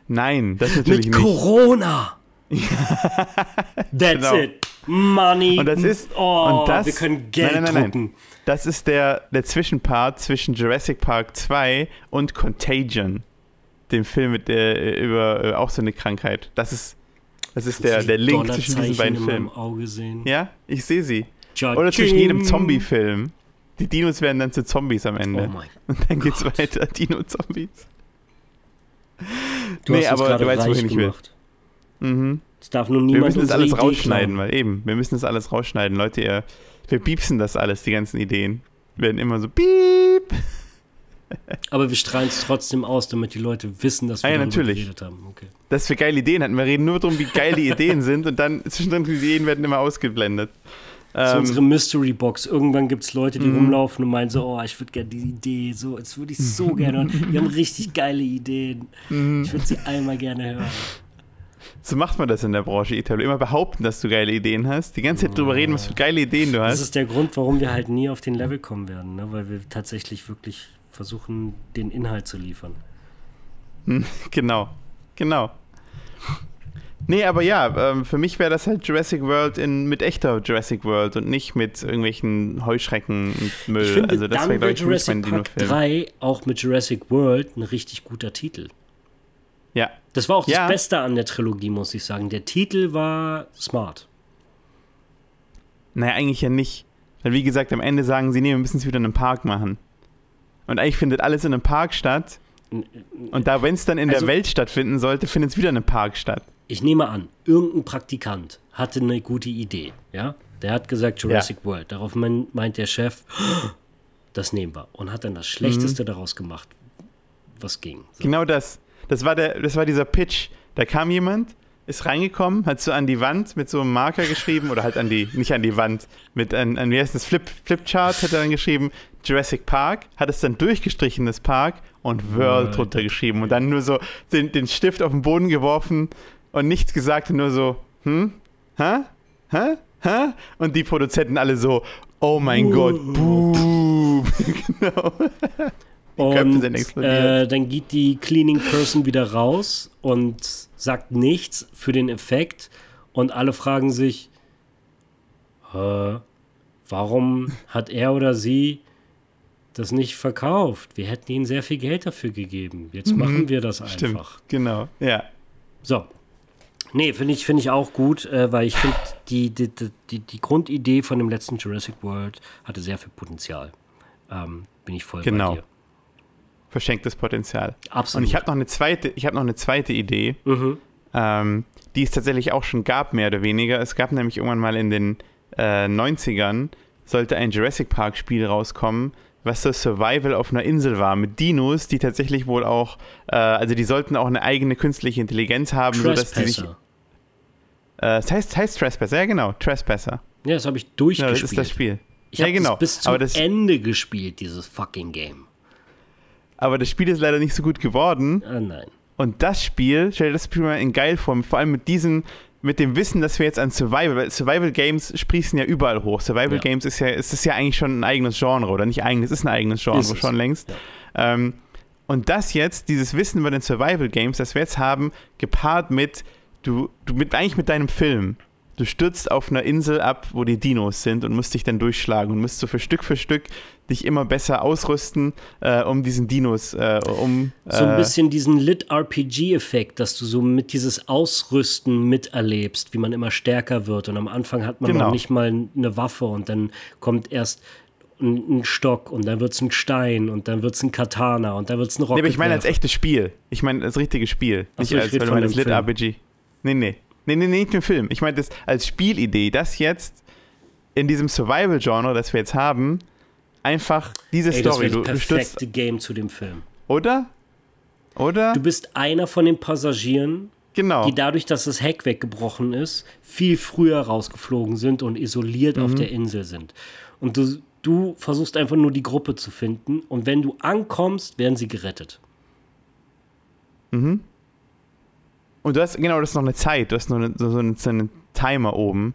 Nein, das natürlich Mit nicht. Corona! That's genau. it. Money. Und das ist. Oh, und das, wir können Geld nein, nein, nein, drucken. Das ist der, der Zwischenpart zwischen Jurassic Park 2 und Contagion. Dem Film mit der, über äh, auch so eine Krankheit. Das ist, das ist der, der Link zwischen diesen beiden Filmen. Auge sehen. Ja, ich sehe sie. Oder zwischen jedem Zombie-Film. Die Dinos werden dann zu Zombies am Ende. Oh mein Und dann geht's Gott. weiter. Dino-Zombies. Du nee, hast aber du weißt, wohin ich will. Mhm. Es darf nur niemand Wir müssen das alles Idee rausschneiden, klauen. weil eben, wir müssen das alles rausschneiden. Leute, ihr, wir piepsen das alles, die ganzen Ideen. Wir werden immer so piep. Aber wir strahlen es trotzdem aus, damit die Leute wissen, dass wir ah, ja, natürlich. geredet haben. Okay. Dass wir geile Ideen hatten. Wir reden nur darum, wie geil die Ideen sind und dann zwischendrin die Ideen werden immer ausgeblendet. Ähm, so unsere Mystery Box. Irgendwann gibt es Leute, die mhm. rumlaufen und meinen so, oh, ich würde gerne die Idee, so, jetzt würde ich so gerne hören. Die haben richtig geile Ideen. Mhm. Ich würde sie einmal gerne hören. So macht man das in der Branche, Italo. Immer behaupten, dass du geile Ideen hast. Die ganze Zeit drüber reden, was für geile Ideen du hast. Das ist der Grund, warum wir halt nie auf den Level kommen werden, ne? weil wir tatsächlich wirklich versuchen, den Inhalt zu liefern. Genau, genau. Nee, aber ja, ähm, für mich wäre das halt Jurassic World in, mit echter Jurassic World und nicht mit irgendwelchen Heuschrecken und Müll. Ich finde, also das wäre, glaube ich, Jurassic mein Park 3 auch mit Jurassic World ein richtig guter Titel. Ja. Das war auch ja. das Beste an der Trilogie, muss ich sagen. Der Titel war smart. Naja, eigentlich ja nicht. Weil, wie gesagt, am Ende sagen sie, nee, wir müssen es wieder in einem Park machen. Und eigentlich findet alles in einem Park statt. Und da, wenn es dann in also, der Welt stattfinden sollte, findet es wieder in einem Park statt. Ich nehme an, irgendein Praktikant hatte eine gute Idee, ja? Der hat gesagt Jurassic ja. World. Darauf meint der Chef, das nehmen wir. Und hat dann das Schlechteste mhm. daraus gemacht, was ging. So. Genau das. Das war, der, das war dieser Pitch. Da kam jemand, ist reingekommen, hat so an die Wand mit so einem Marker geschrieben, oder halt an die, nicht an die Wand, mit an, an wie heißt das, Flip, Flipchart hat er dann geschrieben, Jurassic Park, hat es dann durchgestrichen, das Park, und World drunter geschrieben. Und dann nur so den, den Stift auf den Boden geworfen und nichts gesagt, nur so, hm, hä, hä, hä? Und die Produzenten alle so, oh mein uh. Gott, boom. genau. Und äh, dann geht die Cleaning Person wieder raus und sagt nichts für den Effekt. Und alle fragen sich, äh, warum hat er oder sie das nicht verkauft? Wir hätten ihnen sehr viel Geld dafür gegeben. Jetzt mhm. machen wir das einfach. Stimmt, genau, ja. So. Nee, finde ich, find ich auch gut, äh, weil ich finde, die, die, die, die Grundidee von dem letzten Jurassic World hatte sehr viel Potenzial. Ähm, bin ich voll genau. bei dir verschenktes Potenzial. Absolut. Und ich habe noch eine zweite, ich habe noch eine zweite Idee, mhm. ähm, die es tatsächlich auch schon gab, mehr oder weniger. Es gab nämlich irgendwann mal in den äh, 90ern, sollte ein Jurassic Park Spiel rauskommen, was so Survival auf einer Insel war, mit Dinos, die tatsächlich wohl auch, äh, also die sollten auch eine eigene künstliche Intelligenz haben, sodass die sich. Äh, das heißt, heißt Trespasser, ja genau, Trespasser. Ja, das habe ich durchgespielt. Ja, das ist das Spiel. Ich ja, genau. bis zum Ende gespielt, dieses fucking Game aber das Spiel ist leider nicht so gut geworden. Ah, nein. Und das Spiel, stell dir das Spiel mal in geil vor, vor allem mit diesem, mit dem Wissen, dass wir jetzt an Survival, weil Survival Games sprießen ja überall hoch. Survival ja. Games ist ja, ist, ist ja eigentlich schon ein eigenes Genre, oder nicht eigenes, ist ein eigenes Genre ist schon längst. Ja. Ähm, und das jetzt, dieses Wissen über den Survival Games, das wir jetzt haben, gepaart mit, du, du mit, eigentlich mit deinem Film. Du stürzt auf einer Insel ab, wo die Dinos sind und musst dich dann durchschlagen und musst so für Stück für Stück dich immer besser ausrüsten, äh, um diesen Dinos, äh, um. Äh so ein äh, bisschen diesen Lit-RPG-Effekt, dass du so mit dieses Ausrüsten miterlebst, wie man immer stärker wird. Und am Anfang hat man genau. noch nicht mal eine Waffe und dann kommt erst ein, Stock und dann wird es ein Stein und dann wird es ein Katana und dann wird es ein Rocket. Nee, aber ich meine als echtes Spiel. Ich meine als richtiges Spiel. Nicht so, als, weil du meinst Lit-RPG. Nee, nee. Nee, nee, nee, nicht im Film. Ich meine das als Spielidee, das jetzt in diesem Survival-Genre, das wir jetzt haben, einfach diese Ey, Story. Das du, das perfekte Game zu dem Film. Oder? Oder? Du bist einer von den Passagieren, genau. die dadurch, dass das Heck weggebrochen ist, viel früher rausgeflogen sind und isoliert mhm. auf der Insel sind. Und du, du versuchst einfach nur die Gruppe zu finden und wenn du ankommst, werden sie gerettet. Mhm. Und du hast, genau, das ist noch eine Zeit, du hast noch eine, so, so, einen, so einen Timer oben.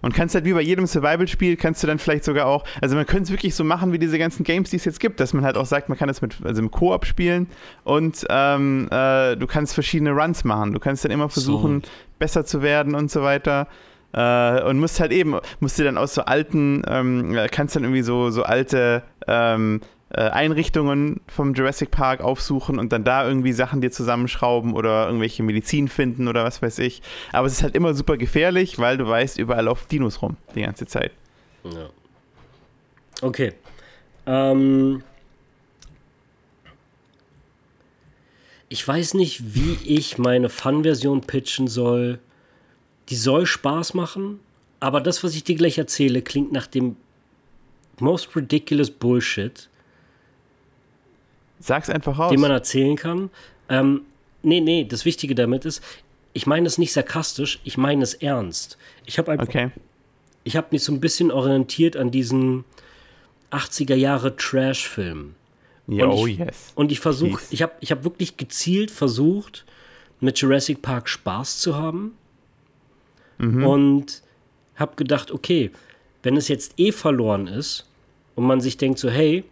Und kannst halt wie bei jedem Survival-Spiel, kannst du dann vielleicht sogar auch, also man könnte es wirklich so machen wie diese ganzen Games, die es jetzt gibt, dass man halt auch sagt, man kann es mit, also im Koop spielen und ähm, äh, du kannst verschiedene Runs machen. Du kannst dann immer versuchen, so. besser zu werden und so weiter. Äh, und musst halt eben, musst du dann aus so alten, ähm, kannst dann irgendwie so, so alte ähm, äh, Einrichtungen vom Jurassic Park aufsuchen und dann da irgendwie Sachen dir zusammenschrauben oder irgendwelche Medizin finden oder was weiß ich. Aber es ist halt immer super gefährlich, weil du weißt, überall auf Dinos rum die ganze Zeit. Ja. Okay. Ähm. Ich weiß nicht, wie ich meine Fun-Version pitchen soll. Die soll Spaß machen, aber das, was ich dir gleich erzähle, klingt nach dem most ridiculous Bullshit, Sag's einfach raus. Den man erzählen kann. Ähm, nee, nee, das Wichtige damit ist, ich meine es nicht sarkastisch, ich meine es ernst. Ich habe einfach. Okay. ich habe mich so ein bisschen orientiert an diesen 80er Jahre Trash-Filmen. Ja, oh yes. Und ich versuche, ich habe ich hab wirklich gezielt versucht, mit Jurassic Park Spaß zu haben. Mhm. Und habe gedacht, okay, wenn es jetzt eh verloren ist und man sich denkt so, hey,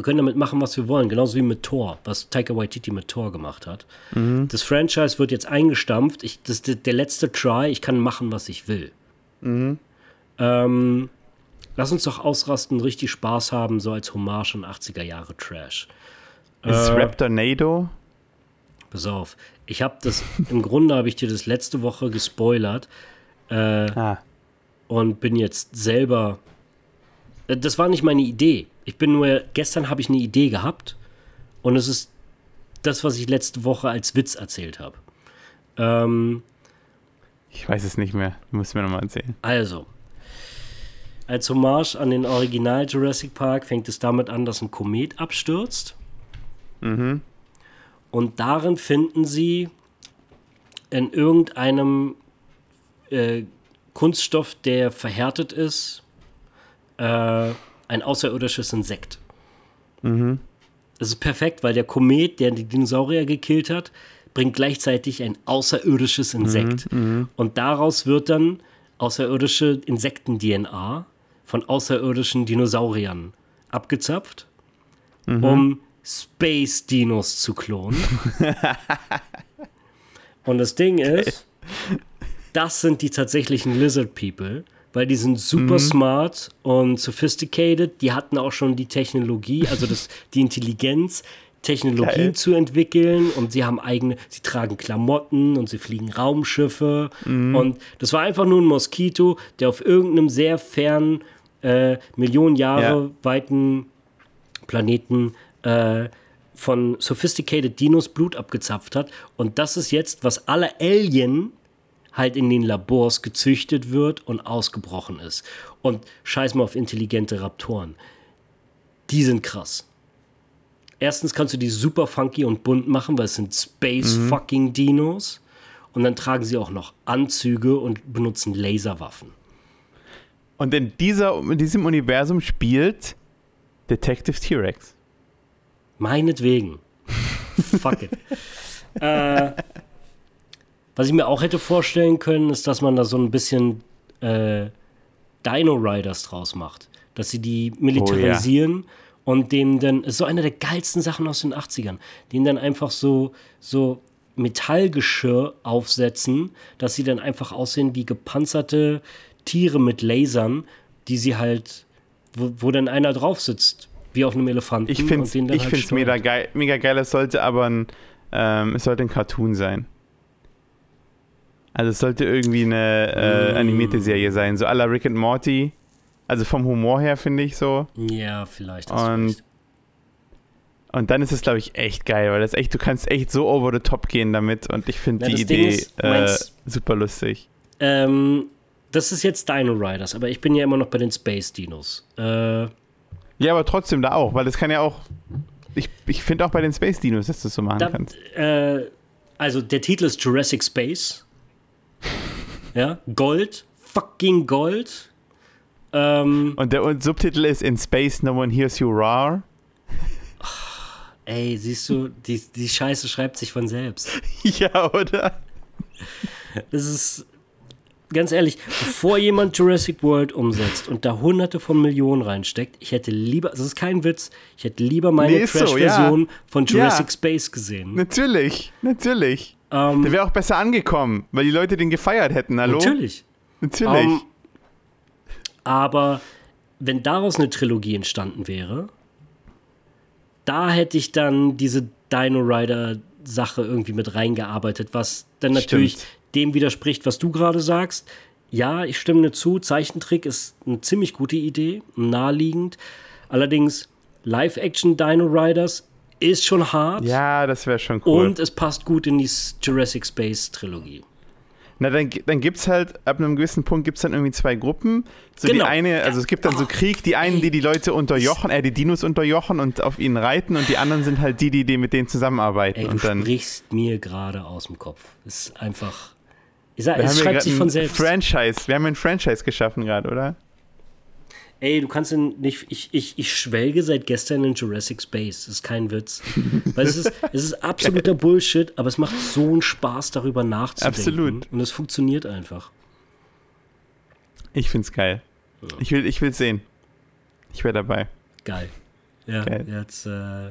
wir können damit machen, was wir wollen, genauso wie mit Thor, was Taika Waititi mit Thor gemacht hat. Mhm. Das Franchise wird jetzt eingestampft, ich, das ist der letzte Try, ich kann machen, was ich will. Mhm. Ähm, lass uns doch ausrasten, richtig Spaß haben, so als Hommage an 80er Jahre Trash. Ist äh, Raptor Nado? Pass auf, ich habe das, im Grunde habe ich dir das letzte Woche gespoilert äh, ah. und bin jetzt selber, äh, das war nicht meine Idee. Ich bin nur, gestern habe ich eine Idee gehabt und es ist das, was ich letzte Woche als Witz erzählt habe. Ähm, ich weiß es nicht mehr. Du musst mir nochmal erzählen. Also, als Hommage an den Original Jurassic Park fängt es damit an, dass ein Komet abstürzt. Mhm. Und darin finden sie in irgendeinem äh, Kunststoff, der verhärtet ist, äh, ein außerirdisches Insekt. Mhm. Das ist perfekt, weil der Komet, der die Dinosaurier gekillt hat, bringt gleichzeitig ein außerirdisches Insekt. Mhm, mhm. Und daraus wird dann außerirdische Insekten-DNA von außerirdischen Dinosauriern abgezapft, mhm. um Space-Dinos zu klonen. Und das Ding ist, das sind die tatsächlichen Lizard People, weil die sind super mhm. smart und sophisticated. Die hatten auch schon die Technologie, also das, die Intelligenz, Technologien Geil. zu entwickeln und sie haben eigene, sie tragen Klamotten und sie fliegen Raumschiffe mhm. und das war einfach nur ein Moskito, der auf irgendeinem sehr fernen, äh, Millionen Jahre ja. weiten Planeten äh, von Sophisticated Dinos Blut abgezapft hat und das ist jetzt, was alle Alien halt in den Labors gezüchtet wird und ausgebrochen ist. Und scheiß mal auf intelligente Raptoren. Die sind krass erstens kannst du die super funky und bunt machen, weil es sind Space mhm. fucking Dinos. Und dann tragen sie auch noch Anzüge und benutzen Laserwaffen. Und in, dieser, in diesem Universum spielt Detective T-Rex. Meinetwegen. Fuck it. äh, was ich mir auch hätte vorstellen können, ist, dass man da so ein bisschen äh, Dino Riders draus macht. Dass sie die militarisieren. Oh, ja und dem dann, ist so eine der geilsten Sachen aus den 80ern, denen dann einfach so, so Metallgeschirr aufsetzen, dass sie dann einfach aussehen wie gepanzerte Tiere mit Lasern, die sie halt, wo, wo dann einer drauf sitzt, wie auf einem Elefanten. Ich finde es halt mega geil, mega geil, es sollte aber ein, ähm, es sollte ein Cartoon sein. Also es sollte irgendwie eine äh, mm. animierte Serie sein, so à la Rick and Morty. Also vom Humor her finde ich so. Ja, vielleicht. Und, und dann ist es, glaube ich, echt geil, weil das echt, du kannst echt so over the top gehen damit und ich finde die Idee ist, äh, super lustig. Ähm, das ist jetzt Dino Riders, aber ich bin ja immer noch bei den Space Dinos. Äh, ja, aber trotzdem da auch, weil das kann ja auch. Ich, ich finde auch bei den Space Dinos, dass du das so machen da, kannst. Äh, also der Titel ist Jurassic Space. ja, Gold, fucking Gold. Ähm, und der und Subtitel ist In Space No One Hears You Roar. Ey, siehst du, die, die Scheiße schreibt sich von selbst. ja, oder? Das ist, ganz ehrlich, bevor jemand Jurassic World umsetzt und da hunderte von Millionen reinsteckt, ich hätte lieber, das ist kein Witz, ich hätte lieber meine nee, Trash-Version so, ja. von Jurassic ja. Space gesehen. Natürlich, natürlich. Um, Der wäre auch besser angekommen, weil die Leute den gefeiert hätten, hallo? Natürlich. Natürlich. Um, aber wenn daraus eine Trilogie entstanden wäre, da hätte ich dann diese Dino Rider Sache irgendwie mit reingearbeitet, was dann natürlich Stimmt. dem widerspricht, was du gerade sagst. Ja, ich stimme dir zu. Zeichentrick ist eine ziemlich gute Idee, naheliegend. Allerdings Live-Action Dino Riders ist schon hart. Ja, das wäre schon cool. Und es passt gut in die Jurassic Space Trilogie. Na, dann, dann gibt es halt, ab einem gewissen Punkt gibt es dann irgendwie zwei Gruppen. So genau. die eine, also es gibt dann so Krieg, die einen, die die Leute unterjochen, äh, die Dinos unterjochen und auf ihnen reiten und die anderen sind halt die, die, die mit denen zusammenarbeiten. Ey, du und dann sprichst mir gerade aus dem Kopf. Das ist einfach, Ich sag, es schreibt sich von selbst. Franchise. Wir haben ein Franchise geschaffen gerade, oder? Ey, du kannst ihn nicht. Ich, ich, ich schwelge seit gestern in Jurassic Space. Das ist kein Witz. Weil es ist, es ist absoluter Bullshit, aber es macht so einen Spaß, darüber nachzudenken. Absolut. Und es funktioniert einfach. Ich find's geil. Ja. Ich will ich sehen. Ich wäre dabei. Geil. Ja, geil. jetzt. Äh,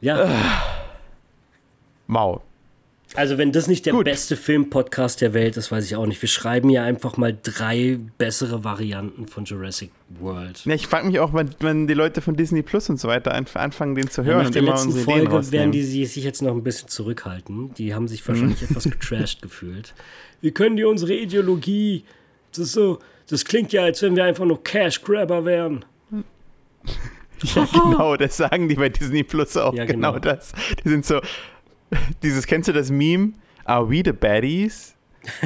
ja. Mau. Also, wenn das nicht der Gut. beste Filmpodcast der Welt ist, weiß ich auch nicht. Wir schreiben ja einfach mal drei bessere Varianten von Jurassic World. Ja, ich frage mich auch, wenn, wenn, die Leute von Disney Plus und so weiter anfangen, den zu hören ja, und immer unsere Folge werden die sich jetzt noch ein bisschen zurückhalten. Die haben sich wahrscheinlich mhm. etwas getrashed gefühlt. Wie können die unsere Ideologie? Das ist so, das klingt ja, als wenn wir einfach nur Cash Grabber wären. Ja, genau, das sagen die bei Disney Plus auch. Ja, genau. genau das. Die sind so, dieses, kennst du das Meme? Are we the baddies?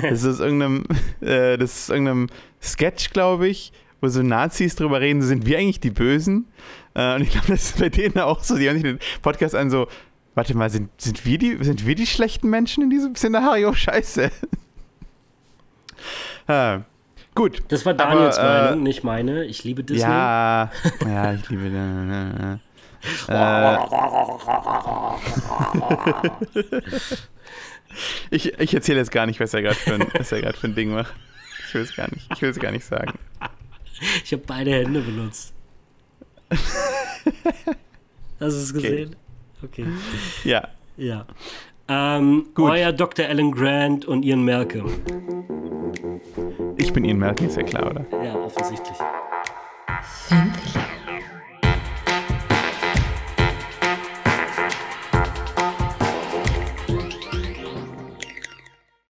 Das ist irgendeinem, äh, das ist irgendeinem Sketch, glaube ich, wo so Nazis drüber reden, sind wir eigentlich die Bösen? Äh, und ich glaube, das ist bei denen auch so. Die haben sich den Podcast an so, warte mal, sind, sind, wir die, sind wir die schlechten Menschen in diesem Szenario? Scheiße. ah, gut. Das war Daniels aber, Meinung, äh, nicht meine. Ich liebe Disney. Ja, ja ich liebe. Äh, ich ich erzähle jetzt gar nicht, was er gerade für, ein, für ein Ding macht. Ich will es gar nicht. Ich will es gar nicht sagen. Ich habe beide Hände benutzt. Hast du es gesehen? Okay. okay. Ja. Ja. Ähm, Gut. Euer Dr. Alan Grant und Ian Malcolm. Ich bin Ian Malcolm, ist ja klar, oder? Ja, offensichtlich. Filmfilm.